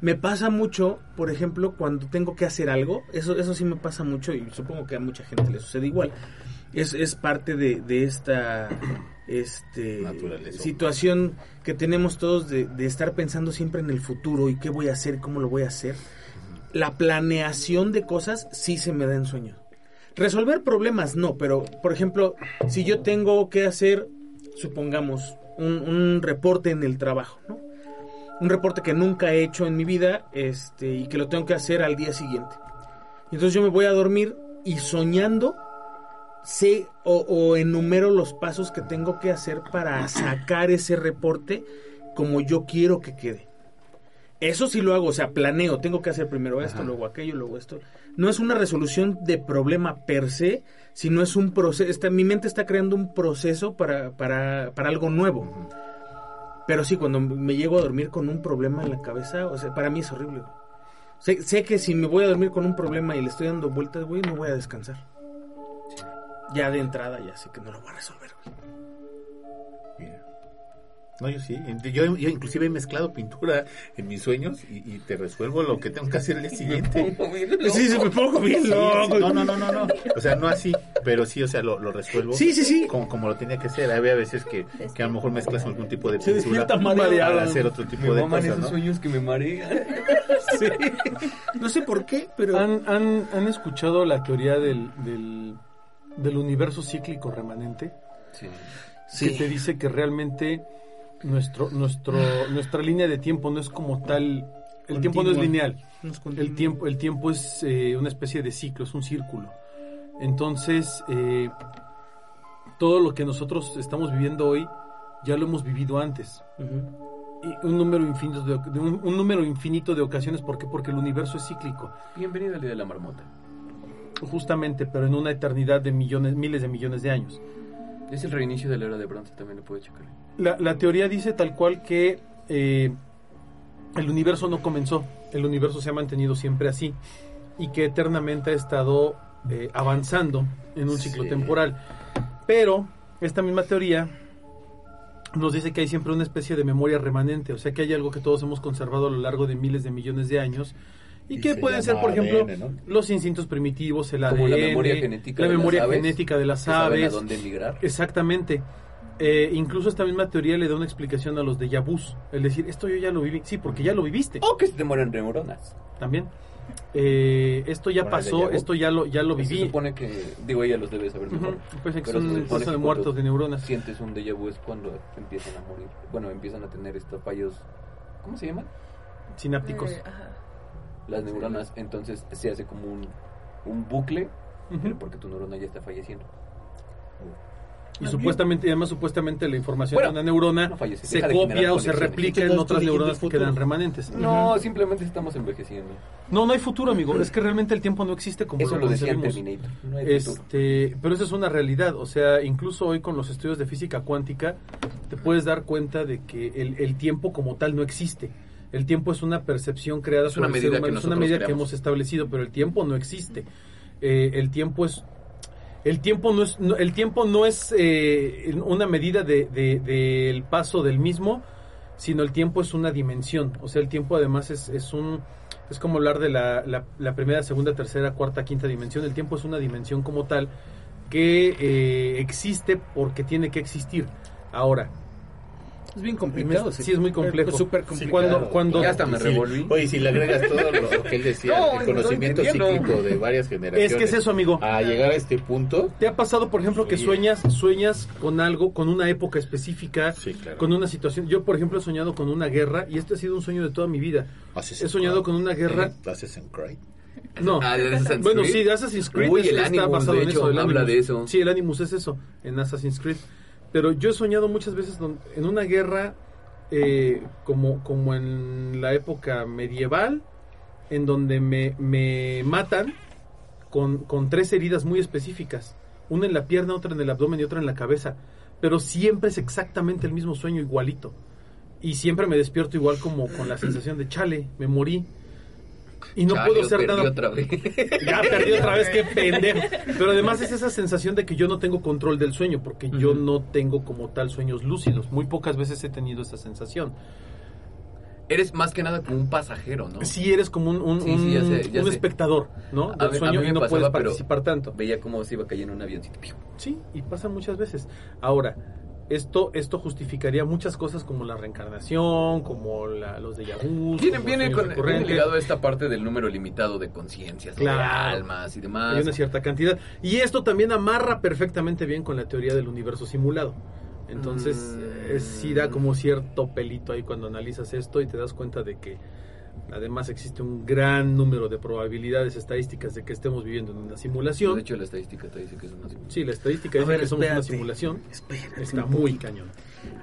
Me pasa mucho, por ejemplo, cuando tengo que hacer algo, eso, eso sí me pasa mucho y supongo que a mucha gente le sucede igual. Es, es parte de, de esta este, Naturaleza. situación que tenemos todos de, de estar pensando siempre en el futuro y qué voy a hacer, cómo lo voy a hacer. La planeación de cosas sí se me da en sueño. Resolver problemas no, pero por ejemplo, si yo tengo que hacer, supongamos, un, un reporte en el trabajo, ¿no? Un reporte que nunca he hecho en mi vida este, y que lo tengo que hacer al día siguiente. Entonces yo me voy a dormir y soñando sé o, o enumero los pasos que tengo que hacer para sacar ese reporte como yo quiero que quede. Eso sí lo hago, o sea, planeo, tengo que hacer primero esto, Ajá. luego aquello, luego esto. No es una resolución de problema per se, sino es un proceso, está, mi mente está creando un proceso para, para, para algo nuevo. Pero sí, cuando me llego a dormir con un problema en la cabeza, o sea, para mí es horrible. Sé, sé que si me voy a dormir con un problema y le estoy dando vueltas, güey, no voy a descansar. Ya de entrada ya sé que no lo voy a resolver, güey. Mira. No, yo sí. Yo, yo inclusive he mezclado pintura en mis sueños y, y te resuelvo lo que tengo que hacer el día siguiente. Sí, se me pongo bien loco. no, no, no, no, no. O sea, no así, pero sí, o sea, lo, lo resuelvo. Sí, sí, sí. Como, como lo tenía que ser. Había veces que, que a lo mejor mezclas algún tipo de Se pintura despierta mareado. para hacer otro tipo Me de cosas, esos ¿no? sueños que me marean. Sí. No sé por qué, pero... ¿Han, han, han escuchado la teoría del, del, del universo cíclico remanente? Sí. Sí. Que te dice que realmente nuestro, nuestro, nuestra línea de tiempo no es como tal. El tiempo no es lineal. El tiempo, el tiempo es eh, una especie de ciclo, es un círculo. Entonces, eh, todo lo que nosotros estamos viviendo hoy ya lo hemos vivido antes. Y un número infinito de, de un, un número infinito de ocasiones. ¿Por qué? Porque el universo es cíclico. Bienvenido al día de la marmota. Justamente, pero en una eternidad de millones, miles de millones de años. Es el reinicio de la era de bronce, también lo puede checar. La, la teoría dice tal cual que eh, el universo no comenzó, el universo se ha mantenido siempre así y que eternamente ha estado eh, avanzando en un ciclo temporal. Pero esta misma teoría nos dice que hay siempre una especie de memoria remanente, o sea que hay algo que todos hemos conservado a lo largo de miles de millones de años y, Y que se pueden ser, por ejemplo, ADN, ¿no? los instintos primitivos, el ADN, la memoria genética la de las memoria aves, genética de las Que saben a aves, dónde emigrar. Exactamente. Eh, incluso esta misma teoría le da una explicación a los déjà vus. El decir, esto yo ya lo viví. Sí, porque ya lo viviste. O que se te mueren neuronas. También. Eh, esto ya pasó, esto ya lo, ya lo Se viví. supone que, digo, ella los debe saber mejor. Ujú. Pues que Pero son se proceso que de muertos de neuronas. Sientes un déjà vu es cuando empiezan a morir. Bueno, empiezan a tener estos fallos. ¿Cómo se llaman? Sinápticos. Eh, ajá. Las neuronas. Entonces se hace como un, un bucle, pero porque tu neurona ya está falleciendo. Y supuestamente, y además supuestamente la información Bueno, de una neurona no fallece, se copia o se replica en otras neuronas que quedan remanentes. No, simplemente estamos envejeciendo. No, no hay futuro, amigo. Es que realmente el tiempo no existe como Eso lo decía en concebimos. Terminator. No hay futuro. Este, pero eso es una realidad, o sea, incluso hoy con los estudios de física cuántica te puedes dar cuenta de que el, el tiempo como tal no existe. El tiempo es una percepción creada Es una por el medida ser humano, que es una medida que hemos establecido, pero el tiempo no existe. Eh, el tiempo es el tiempo no es no- el tiempo no es eh, una medida de, de- del paso del mismo, sino el tiempo es una dimensión. O sea, el tiempo además es, es un es como hablar de la, la- la primera, segunda, tercera, cuarta, quinta dimensión. El tiempo es una dimensión como tal que eh, existe porque tiene que existir. Ahora, Es bien complicado. sí es muy complejo. Es súper Sí, complicado. cuando cuando Ya hasta me revolví. Oye, si le agregas todo lo que él decía, No, el conocimiento no cíclico de varias generaciones. es que es eso, amigo. A llegar a este punto, ¿Te ha pasado, por ejemplo, que Oye. sueñas, sueñas con algo, con una época específica, Sí, claro. con una situación? Yo, por ejemplo, he soñado con una guerra y este ha sido un sueño de toda mi vida. Assassin's He soñado Creed. con una guerra. ¿Eh? Assassin's Creed. No. Ah, ¿de Assassin's Bueno, Creed? sí, de Assassin's Creed Uy, es- el está Animus, basado de en hecho, eso. el habla Animus. de eso. Sí, el Animus es eso, en Assassin's Creed. Pero yo he soñado muchas veces en una guerra eh, como, como en la época medieval, en donde me, me matan con, con tres heridas muy específicas. Una en la pierna, otra en el abdomen y otra en la cabeza. Pero siempre es exactamente el mismo sueño, igualito. Y siempre me despierto igual como con la sensación de chale, me morí. Y no Chale, puedo hacer nada. otra vez. Ya perdí otra vez, qué pendejo. Pero además es esa sensación de que yo no tengo control del sueño, porque yo no tengo como tal sueños lúcidos. Muy pocas veces he tenido esa sensación. Eres más que nada como un pasajero, ¿no? Si eres como un, un, Sí, sí, ya un- sé, ya un sé. espectador, ¿no? A Del a sueño mí me y no pasaba, puedes participar tanto. Veía cómo se iba cayendo un avioncito. Sí, y pasa muchas veces. Ahora, esto, esto justificaría muchas cosas como la reencarnación, como la, los de Yahoo. Viene, viene, con, viene ligado a esta parte del número limitado de conciencias, de almas y demás. Hay una cierta cantidad. Y esto también amarra perfectamente bien con la teoría del universo simulado. Entonces, Mm. eh, sí da como cierto pelito ahí cuando analizas esto y te das cuenta de que además existe un gran número de probabilidades estadísticas de que estemos viviendo en una De simulación. hecho, la estadística te dice que es una simulación. Sí, la estadística A dice ver, que somos una simulación. Espérate Está un muy poquito. cañón.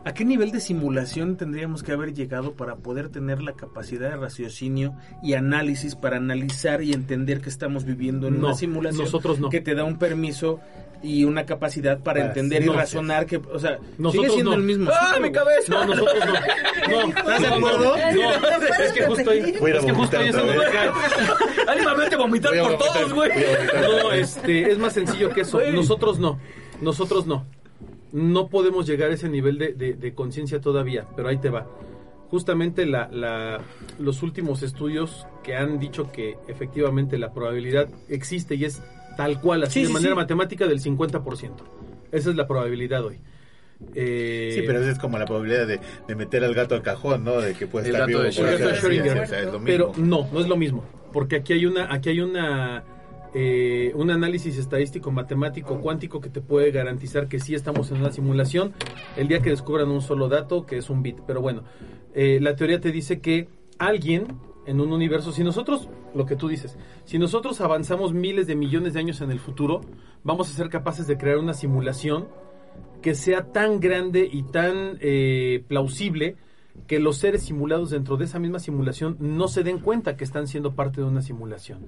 ¿A qué nivel de simulación tendríamos que haber llegado para poder tener la capacidad de raciocinio y análisis para analizar y entender que estamos viviendo en No, una simulación nosotros no. que te da un permiso y una capacidad para Para- entender y razonar que, o sea, Nosotros sigue siendo no. el mismo. ¡Ah, mi cabeza! No, nosotros no. No, ¿Estás de acuerdo? No, es que justo ahí, es que justo ahí es donde otra me vez. cae. ¡Ánima, vete a vomitar por todos, güey! No, este, es más sencillo que eso. Nosotros no. Nosotros no. No podemos llegar a ese nivel de, de- de conciencia todavía, pero ahí te va. Justamente la, la- los últimos estudios que han dicho que efectivamente la probabilidad existe y es tal cual, así Sí, de sí, manera sí. matemática del 50%. Esa es la probabilidad hoy. Eh, Sí, pero esa es como la probabilidad de, de meter al gato al cajón, ¿no? De que puede El estar gato vivo. de por El gato de acá. Sí, Schrödinger. o sea, es lo mismo. Pero no, no es lo mismo. Porque aquí hay una, aquí hay una eh, un análisis estadístico, matemático, cuántico que te puede garantizar que sí estamos en una simulación el día que descubran un solo dato que es un bit. Pero bueno, eh, la teoría te dice que alguien en un universo, si nosotros, lo que tú dices, si nosotros avanzamos miles de millones de años en el futuro, vamos a ser capaces de crear una simulación que sea tan grande y tan eh, plausible que los seres simulados dentro de esa misma simulación no se den cuenta que están siendo parte de una simulación.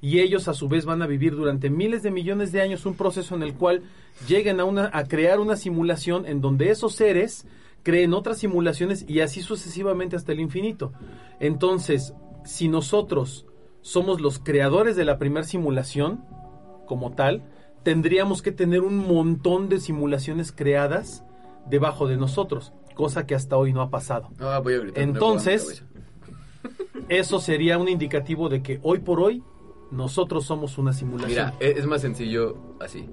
Y ellos a su vez van a vivir durante miles de millones de años un proceso en el cual lleguen a, una, a crear una simulación en donde esos seres creen otras simulaciones y así sucesivamente hasta el infinito. Entonces, si nosotros somos los creadores de la primera simulación, como tal, tendríamos que tener un montón de simulaciones creadas debajo de nosotros, cosa que hasta hoy no ha pasado. Ah, voy a gritar. Entonces, eso sería un indicativo de que hoy por hoy nosotros somos una simulación. Mira, e- es más sencillo así.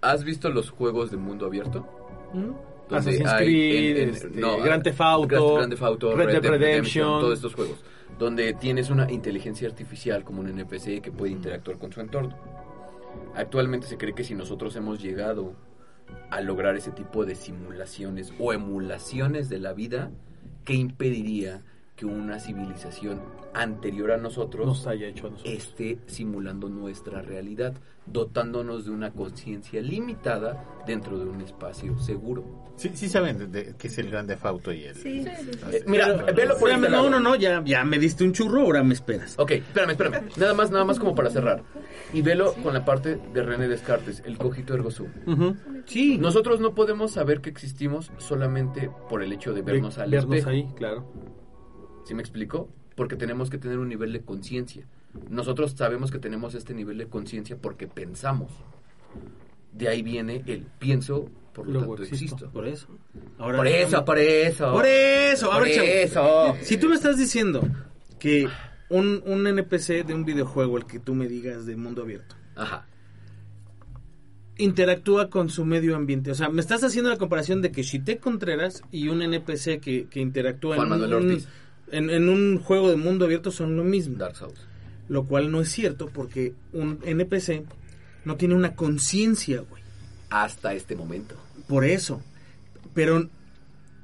¿Has visto los juegos de mundo abierto? Donde Assassin's hay Creed, en- en- este, no, Grand Theft Auto, Grand- Grand Theft Auto, Red Dead Dead Redemption. todos estos juegos, donde tienes una inteligencia artificial como un NPC que puede interactuar con su entorno. Actualmente se cree que si nosotros hemos llegado a lograr ese tipo de simulaciones o emulaciones de la vida, ¿qué impediría que una civilización anterior a nosotros Nos haya hecho a nosotros. esté simulando nuestra realidad, dotándonos de una conciencia limitada dentro de un espacio seguro. Sí, sí saben de, de- qué es el Grande Fauto y el... Sí. Eh, mira, velo por Espérame, este no, lado. no, no, ya, ya me diste un churro, ahora me esperas. Ok, espérame, espérame. Nada más, nada más como para cerrar. Y velo con la parte de René Descartes, el cogito ergo sum. Ujú. Sí, Nosotros no podemos saber que existimos solamente por el hecho de vernos De- al vernos espejo. ahí, claro. ¿Sí me explico? Porque tenemos que tener un nivel de conciencia. Nosotros sabemos que tenemos este nivel de conciencia porque pensamos. De ahí viene el pienso, por lo Luego tanto existo. existo. por eso. Ahora, Por eso, por eso. Por eso, Por eso. Si tú me estás diciendo que un, un NPC de un videojuego, el que tú me digas de mundo abierto, Ajá. interactúa con su medio ambiente. O sea, me estás haciendo la comparación de que Shite Contreras y un NPC que, que interactúa Juan en un, Manuel Ortiz. En, en un juego de mundo abierto son lo mismo. Dark Souls. Lo cual no es cierto porque un NPC no tiene una conciencia, güey. Hasta este momento. Por eso. Pero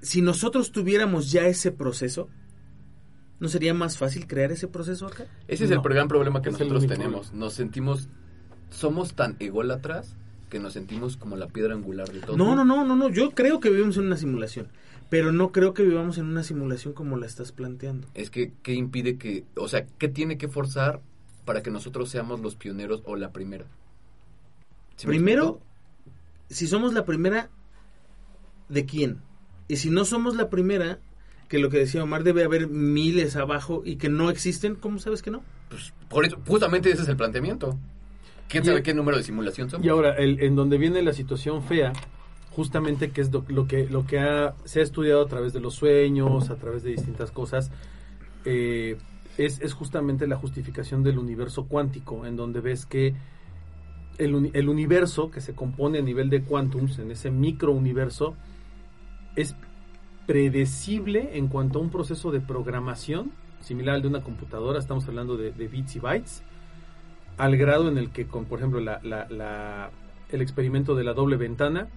si nosotros tuviéramos ya ese proceso, ¿no sería más fácil crear ese proceso acá? Ese es No. el gran problema que Es nosotros tenemos. Nos sentimos, somos tan ególatras que nos sentimos como la piedra angular de todo. No, no, no, no, no. Yo creo que vivimos en una simulación. Pero no creo que vivamos en una simulación como la estás planteando. Es que, ¿qué impide que, o sea, qué tiene que forzar para que nosotros seamos los pioneros o la primera? ¿Sí me Primero, si somos la primera, ¿de quién? Y si no somos la primera, que lo que decía Omar, debe haber miles abajo y que no existen, ¿cómo sabes que no? Pues, por eso, justamente ese es el planteamiento. ¿Quién Y- sabe qué número de simulación somos? Y ahora, el, en donde viene la situación fea, justamente que es lo, lo que, lo que ha- se ha estudiado a través de los sueños, a través de distintas cosas, eh, es, es justamente la justificación del universo cuántico, en donde ves que el, el universo que se compone a nivel de quantums, en ese microuniverso, es predecible en cuanto a un proceso de programación, similar al de una computadora, estamos hablando de, de bits y bytes, al grado en el que, con, por ejemplo, la, la- la- el experimento de la doble ventana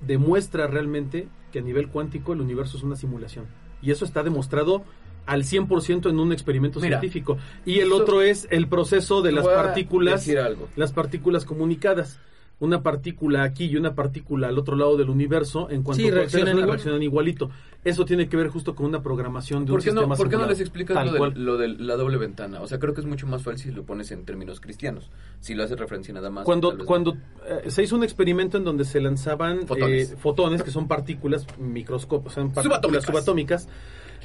demuestra realmente que a nivel cuántico el universo es una simulación. Y eso está demostrado al 100% en un experimento Mira, científico. Y el otro es el proceso de las partículas algo. las partículas comunicadas. Una partícula aquí y una partícula al otro lado del universo, en cuanto Sí, reaccionan igual. reaccionan igualito. Eso tiene que ver justo con una programación de ¿Por un qué, no, sistema por qué no les explicas lo de, lo de la doble ventana? O sea, creo que es mucho más fácil si lo pones en términos cristianos. Si lo haces referencia nada más. Cuando, no. cuando eh, se hizo un experimento en donde se lanzaban Fotones. eh, fotones, que son partículas microscópicas, son partículas Subatómicas. subatómicas,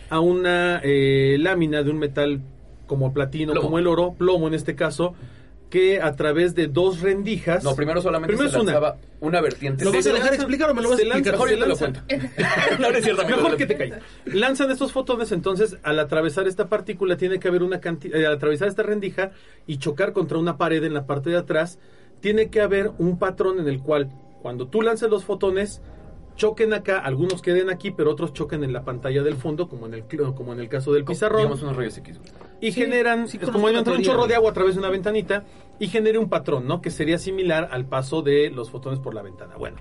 a una eh, lámina de un metal como platino, Plomo. como el oro, plomo en este caso, que a través de dos rendijas... No, primero solamente Primero se es una. lanzaba una, vertiente. ¿Lo Se- vas a dejar lanzan- explicar o me lo vas a explicar? Mejor yo te lo se cuento. no, no es cierto, amigo. Mejor que te calles. Lanzan estos fotones, entonces al atravesar esta partícula tiene que haber una cantidad, al atravesar esta rendija y chocar contra una pared en la parte de atrás, tiene que haber un patrón en el cual cuando tú lances los fotones choquen acá, algunos queden aquí, pero otros choquen en la pantalla del fondo, como en el como en el caso del pizarrón Digamos unos rayos X. güey. y Sí, generan, sí como la entrar un chorro de agua a través de una ventanita y genere un patrón, ¿no? Que sería similar al paso de los fotones por la ventana. Bueno,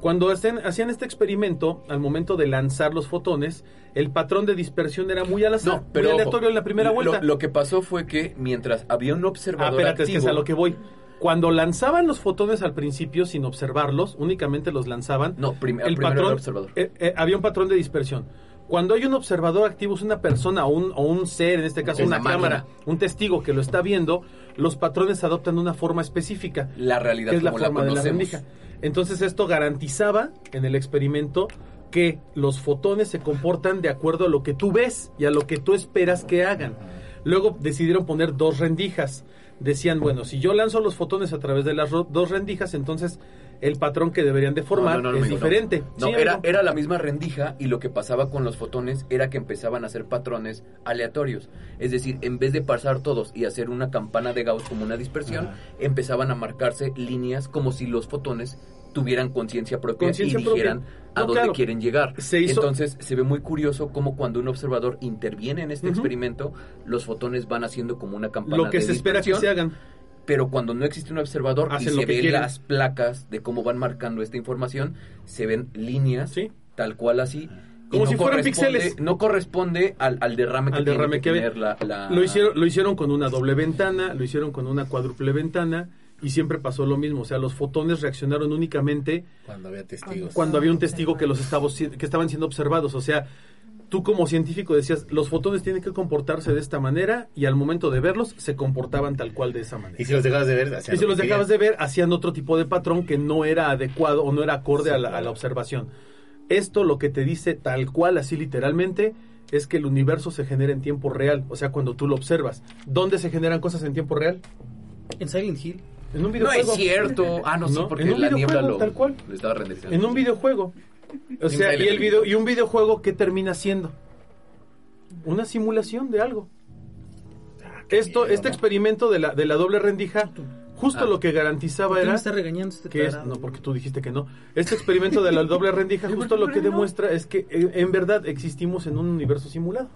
cuando hacen- hacían este experimento, al momento de lanzar los fotones, el patrón de dispersión era muy al azar, No, pero muy ojo, aleatorio en la primera lo- vuelta. Lo, que pasó fue que mientras había un ah, observador espérate, es que activo, es a lo que voy. Cuando lanzaban los fotones al principio sin observarlos, únicamente los lanzaban. No, prim- el primero patrón, el observador. eh, eh, había un patrón de dispersión. Cuando hay un observador activo, es una persona o un, o un ser, en este caso Es una cámara, máquina. un testigo que lo está viendo, los patrones adoptan una forma específica, la realidad que es la como la forma de la rendija. Entonces esto garantizaba en el experimento que los fotones se comportan de acuerdo a lo que tú ves y a lo que tú esperas que hagan. Luego decidieron poner dos rendijas. Decían, bueno, si yo lanzo los fotones a través de las dos rendijas, entonces el patrón que deberían de formar No, no, no, es diferente. No, Sí, era, era la misma rendija y lo que pasaba con los fotones era que empezaban a hacer patrones aleatorios. Es decir, en vez de pasar todos y hacer una campana de Gauss como una dispersión, empezaban a marcarse líneas como si los fotones tuvieran conciencia propia Conciencia y dijeran propia. A No, dónde claro. quieren llegar. Se hizo- Entonces se ve muy curioso cómo cuando un observador interviene en este experimento, los fotones van haciendo como una campana lo que de se espera que se hagan. pero cuando no existe un observador y se ven quieren. las placas de cómo van marcando esta información, se ven líneas Sí. tal cual así Como no si fueran corresponde- píxeles. No corresponde al, al derrame que al tiene derrame que que tener la, la- Lo hicieron, lo hicieron con una doble ventana, lo hicieron con una cuádruple ventana y siempre pasó lo mismo. O sea, los fotones reaccionaron únicamente Cuando había testigos. cuando había un testigo que los estaba, que estaban siendo observados. O sea, tú como científico decías, los fotones tienen que comportarse de esta manera y al momento de verlos se comportaban tal cual de esa manera. Y si los dejabas de ver, hacían Y si lo los dejabas de ver, hacían otro tipo de patrón que no era adecuado o no era acorde a, la, a la observación. Esto lo que te dice tal cual, así literalmente, es que el universo se genera en tiempo real, o sea, cuando tú lo observas. ¿Dónde se generan cosas en tiempo real? En Silent Hill. En un No es cierto. Ah, no, sí, No, porque en un la niebla videojuego, lo, tal cual. lo estaba renderizando. En un videojuego. O sea, y, el video, y un videojuego, ¿qué termina siendo? Una simulación de algo. Esto, miedo, este ¿no? experimento de la, de la doble rendija, justo Ah. lo que garantizaba ¿Por qué era... me está regañando este que es, no, porque tú dijiste que no. Este experimento de la doble rendija justo lo que demuestra es que eh, en verdad existimos en un universo simulado.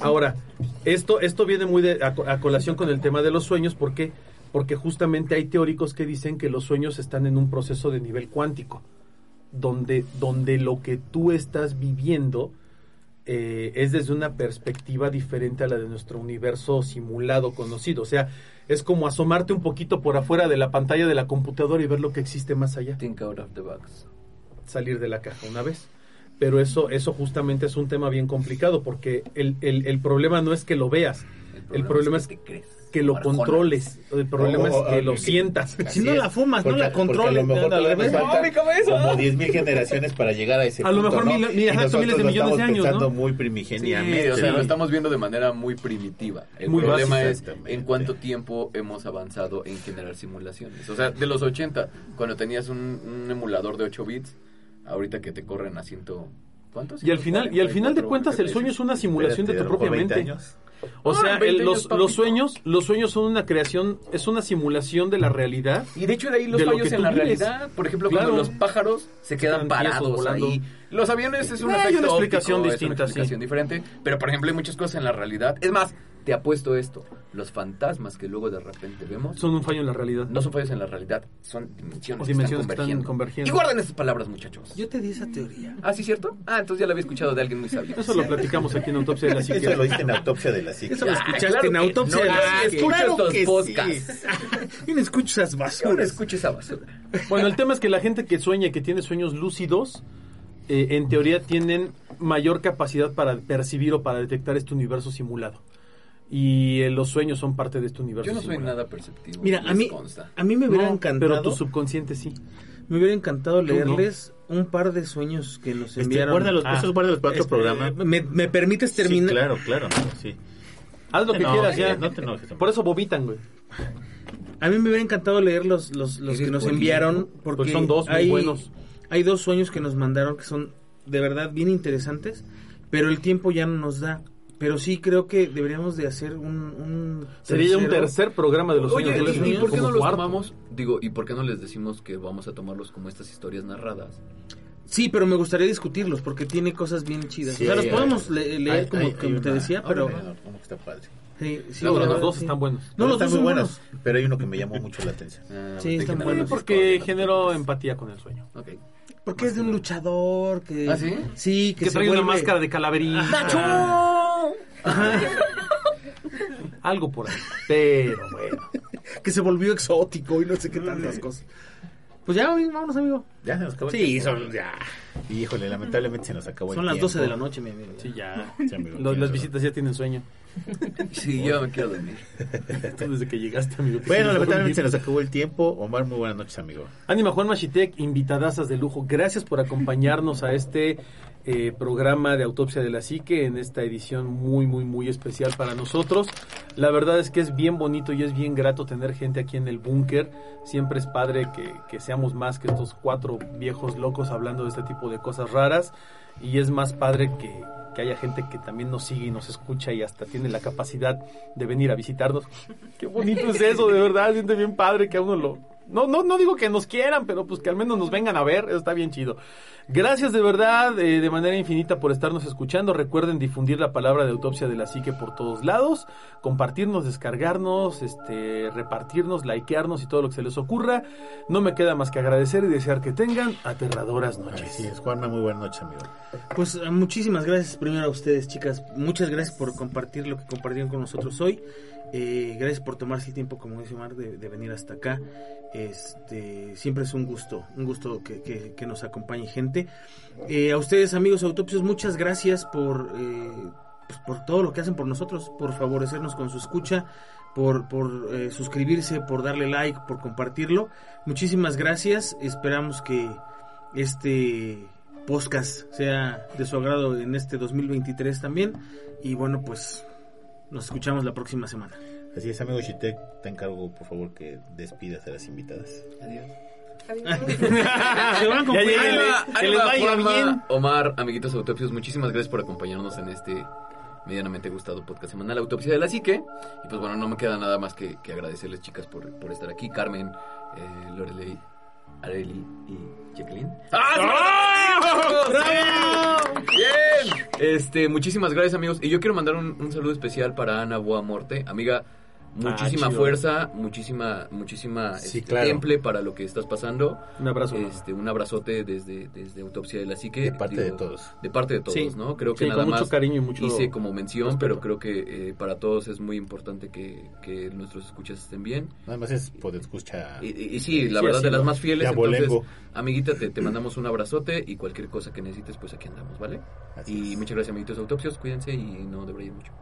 Ahora, esto, esto viene muy de- a, a colación con el tema de los sueños, ¿por qué? Porque justamente hay teóricos que dicen que los sueños están en un proceso de nivel cuántico, donde, donde lo que tú estás viviendo eh, es desde una perspectiva diferente a la de nuestro universo simulado conocido. O sea, es como asomarte un poquito por afuera de la pantalla de la computadora y ver lo que existe más allá Think out of the box. salir de la caja una vez. Pero eso, eso justamente es un tema bien complicado porque el, el- el problema no es que lo veas, el problema es que te crees. Que lo Arjona. controles, el problema es que o- lo que- sientas. Si no es, la fumas, no la controles, A lo mejor al revés. ¡Oh, como 10.000 generaciones para llegar a ese A lo mejor ¿no? mil- mil- exacto, miles de millones de años, pensando ¿no? muy Sí, primigeniamente. o sea, lo estamos viendo de manera muy primitiva. El Muy problema es en cuánto tiempo hemos avanzado en generar simulaciones. O sea, de los 80, cuando tenías un, un emulador de 8 bits, ahorita que te corren a ciento... ¿Cuántos? Y al final, y al final de cuentas el sueño es una simulación de tu propia 20 mente. O sea, 20 el- años, los, sueños, los sueños son una creación, es una simulación de la realidad. Y de hecho de ahí los de lo fallos en la vives. realidad. Por ejemplo, Claro. cuando los pájaros se quedan parados volando. ahí. Los aviones es un Eh, hay una explicación óptico, distinta, es una sí. explicación diferente. Pero, por ejemplo, hay muchas cosas en la realidad. Es más, te apuesto esto. Los fantasmas que luego de repente vemos Son un fallo en la realidad. no son fallos en la realidad, son dimensiones, O dimensiones que están están convergiendo. Y guarden esas palabras, muchachos. Yo te di esa teoría. Ah, ¿sí cierto? Ah, entonces ya lo había escuchado de alguien muy sabio. Eso lo platicamos aquí en Autopsia de la Eso Psique. lo diste en autopsia de la psique. Eso lo Ah, escuchaste claro en autopsia. no, de la psique. escucha Claro estos que sí. podcasts. ¿Quién escucha esas basuras? escucha esa basura. Bueno, el tema es que la gente que sueña y que tiene sueños lúcidos, eh, en teoría tienen mayor capacidad para percibir o para detectar este universo simulado. Y eh, los sueños son parte de este universo Yo no soy nada perceptivo. Mira, a mí, consta. a mí me hubiera No, encantado. Pero tu subconsciente sí. Me hubiera encantado no. leerles un par de sueños que nos Este, enviaron. guárdalos, Ah. esos guárdalos para otro Este, programa. ¿Me, me permites terminar? Sí, claro, claro. Sí. Haz lo que quieras ya. no te enojes, Por eso vomitan, güey. A mí me hubiera encantado leer los, los, los que nos enviaron porque Pues son dos muy hay, buenos. hay dos sueños que nos mandaron que son de verdad bien interesantes, pero el tiempo ya no nos da. Pero sí creo que deberíamos de hacer un, un Sería un tercer programa de los Oye, sueños. de los ¿y, y por qué no los cuarto. tomamos? Digo, ¿y por qué no les decimos que vamos a tomarlos como estas historias narradas? Sí, pero me gustaría discutirlos porque tiene cosas bien chidas. Sí, o sea, los hay- podemos le- leer Hay- como, hay- como hay te una- decía, pero... hay uno- uno que está padre. Sí, sí, No, la los dos sí. están buenos. No, los están dos muy son buenos, pero hay uno que me llamó mucho la atención. Ah, Sí, están buenos. Porque generó empatía con el sueño. Ok. Porque es de un luchador que... ¿Ah, sí? Sí, que, Que se trae una máscara de calaverita. Algo por ahí. Pero bueno. que se volvió exótico y no sé qué tantas cosas. Pues ya, amigo, vámonos, amigo. Ya se nos acabó el Sí, tiempo. son ya. Híjole, lamentablemente se nos acabó Son el las tiempo. 12 de la noche, mi amigo. Sí, ya. Sí, amigo, Los- las visitas ya tienen sueño. Sí, yo me quiero dormir. Tú desde que llegaste, amigo. Bueno, lamentablemente se nos acabó el tiempo. Omar, muy buenas noches, amigo. Ánima Juan Machitek, invitadasas de lujo. Gracias por acompañarnos a este eh, programa de Autopsia de la Psique en esta edición muy, muy, muy especial para nosotros. La verdad es que es bien bonito y es bien grato tener gente aquí en el búnker. Siempre es padre que, que seamos más que estos cuatro viejos locos hablando de este tipo de cosas raras. Y es más padre que, que haya gente que también nos sigue y nos escucha y hasta tiene la capacidad de venir a visitarnos. Qué bonito es eso, de verdad. Siente bien padre que a uno lo, No, no, no digo que nos quieran, pero pues que al menos nos vengan a ver, eso está bien chido. Gracias de verdad, eh, de manera infinita por estarnos escuchando. Recuerden difundir la palabra de autopsia de la psique por todos lados, compartirnos, descargarnos, este, repartirnos, likearnos y todo lo que se les ocurra. No me queda más que agradecer y desear que tengan aterradoras noches. Así es, Juanma, muy buenas noches, amigo. Pues eh, muchísimas gracias primero a ustedes, chicas. Muchas gracias por compartir lo que compartieron con nosotros hoy. Eh, gracias por tomarse el tiempo, como dice Omar, de, venir hasta acá. Este, siempre es un gusto, un gusto que, nos acompañe gente. Eh, a ustedes, amigos autopsios, muchas gracias por, eh, pues, por todo lo que hacen por nosotros, por favorecernos con su escucha, por, por suscribirse, por darle like, por compartirlo. Muchísimas gracias. Esperamos que este podcast sea de su agrado en este 2023 también. Y bueno, pues nos escuchamos la próxima semana. Así es, amigo Shitek, te encargo, por favor, que despidas a las invitadas. Adiós. Se van con Ya que les vaya bien. Omar, amiguitos autopsios, muchísimas gracias por acompañarnos en este medianamente gustado podcast semanal Autopsia de la Psique. Y pues bueno, no me queda nada más que, que agradecerles, chicas, por, por estar aquí. Carmen, eh, Lorelei, Areli y Jacqueline. ¡Ah! ¡Sí! ¡Bien! Este, muchísimas gracias, amigos. Y yo quiero mandar un, un saludo especial para Ana Boa Morte, amiga. Muchísima Ah, chido. fuerza, muchísima, muchísima Sí, este, claro. temple para lo que estás pasando. Un abrazo. Este, un abrazote desde, desde Autopsia de la Psique. De parte de todos. De parte de todos, Sí. ¿no? Creo que Sí, nada con mucho más cariño y mucho hice como mención, respeto. pero creo que eh, para todos es muy importante que, que nuestros escuchas estén bien. Nada más es poder escuchar. Y, y- y sí, la Sí, verdad, así de las más fieles. de Entonces, amiguita, te, te mandamos un abrazote y cualquier cosa que necesites, pues aquí andamos, ¿vale? Así y es. muchas gracias, amiguitos autopsios. Cuídense y no deberían mucho.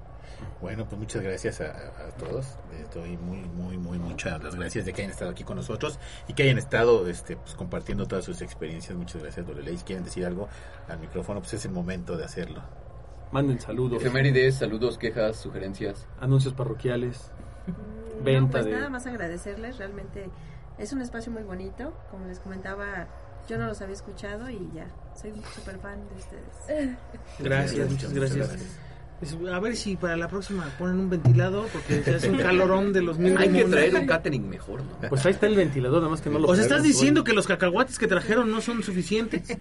Bueno, pues muchas gracias a, a- todos. Estoy muy, muy, muy, muchas las gracias de que hayan estado aquí con nosotros y que hayan estado este, pues, compartiendo todas sus experiencias. Muchas gracias, Lorelei. Si quieren decir algo al micrófono, pues es el momento de hacerlo. Manden saludos, Efemérides, saludos, quejas, sugerencias. anuncios parroquiales, No, venta pues de... nada más agradecerles, realmente es un espacio muy bonito, como les comentaba, yo no los había escuchado y ya, soy súper fan de ustedes. Gracias, muchas Muchas gracias. gracias. Es- A ver si para la próxima ponen un ventilador, porque ya es un calorón de los mil Hay que traer un catering mejor, ¿no? Pues ahí está el ventilador, nada más que no lo O sea, estás diciendo que los cacahuates que trajeron no son suficientes.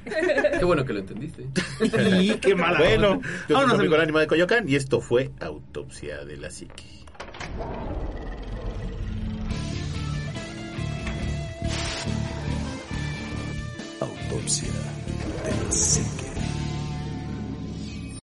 Qué bueno que lo entendiste. y qué mala. Bueno, yo soy Vámonos, el ánima de Coyoacán y esto fue Autopsia de la Psique. Autopsia de la psique.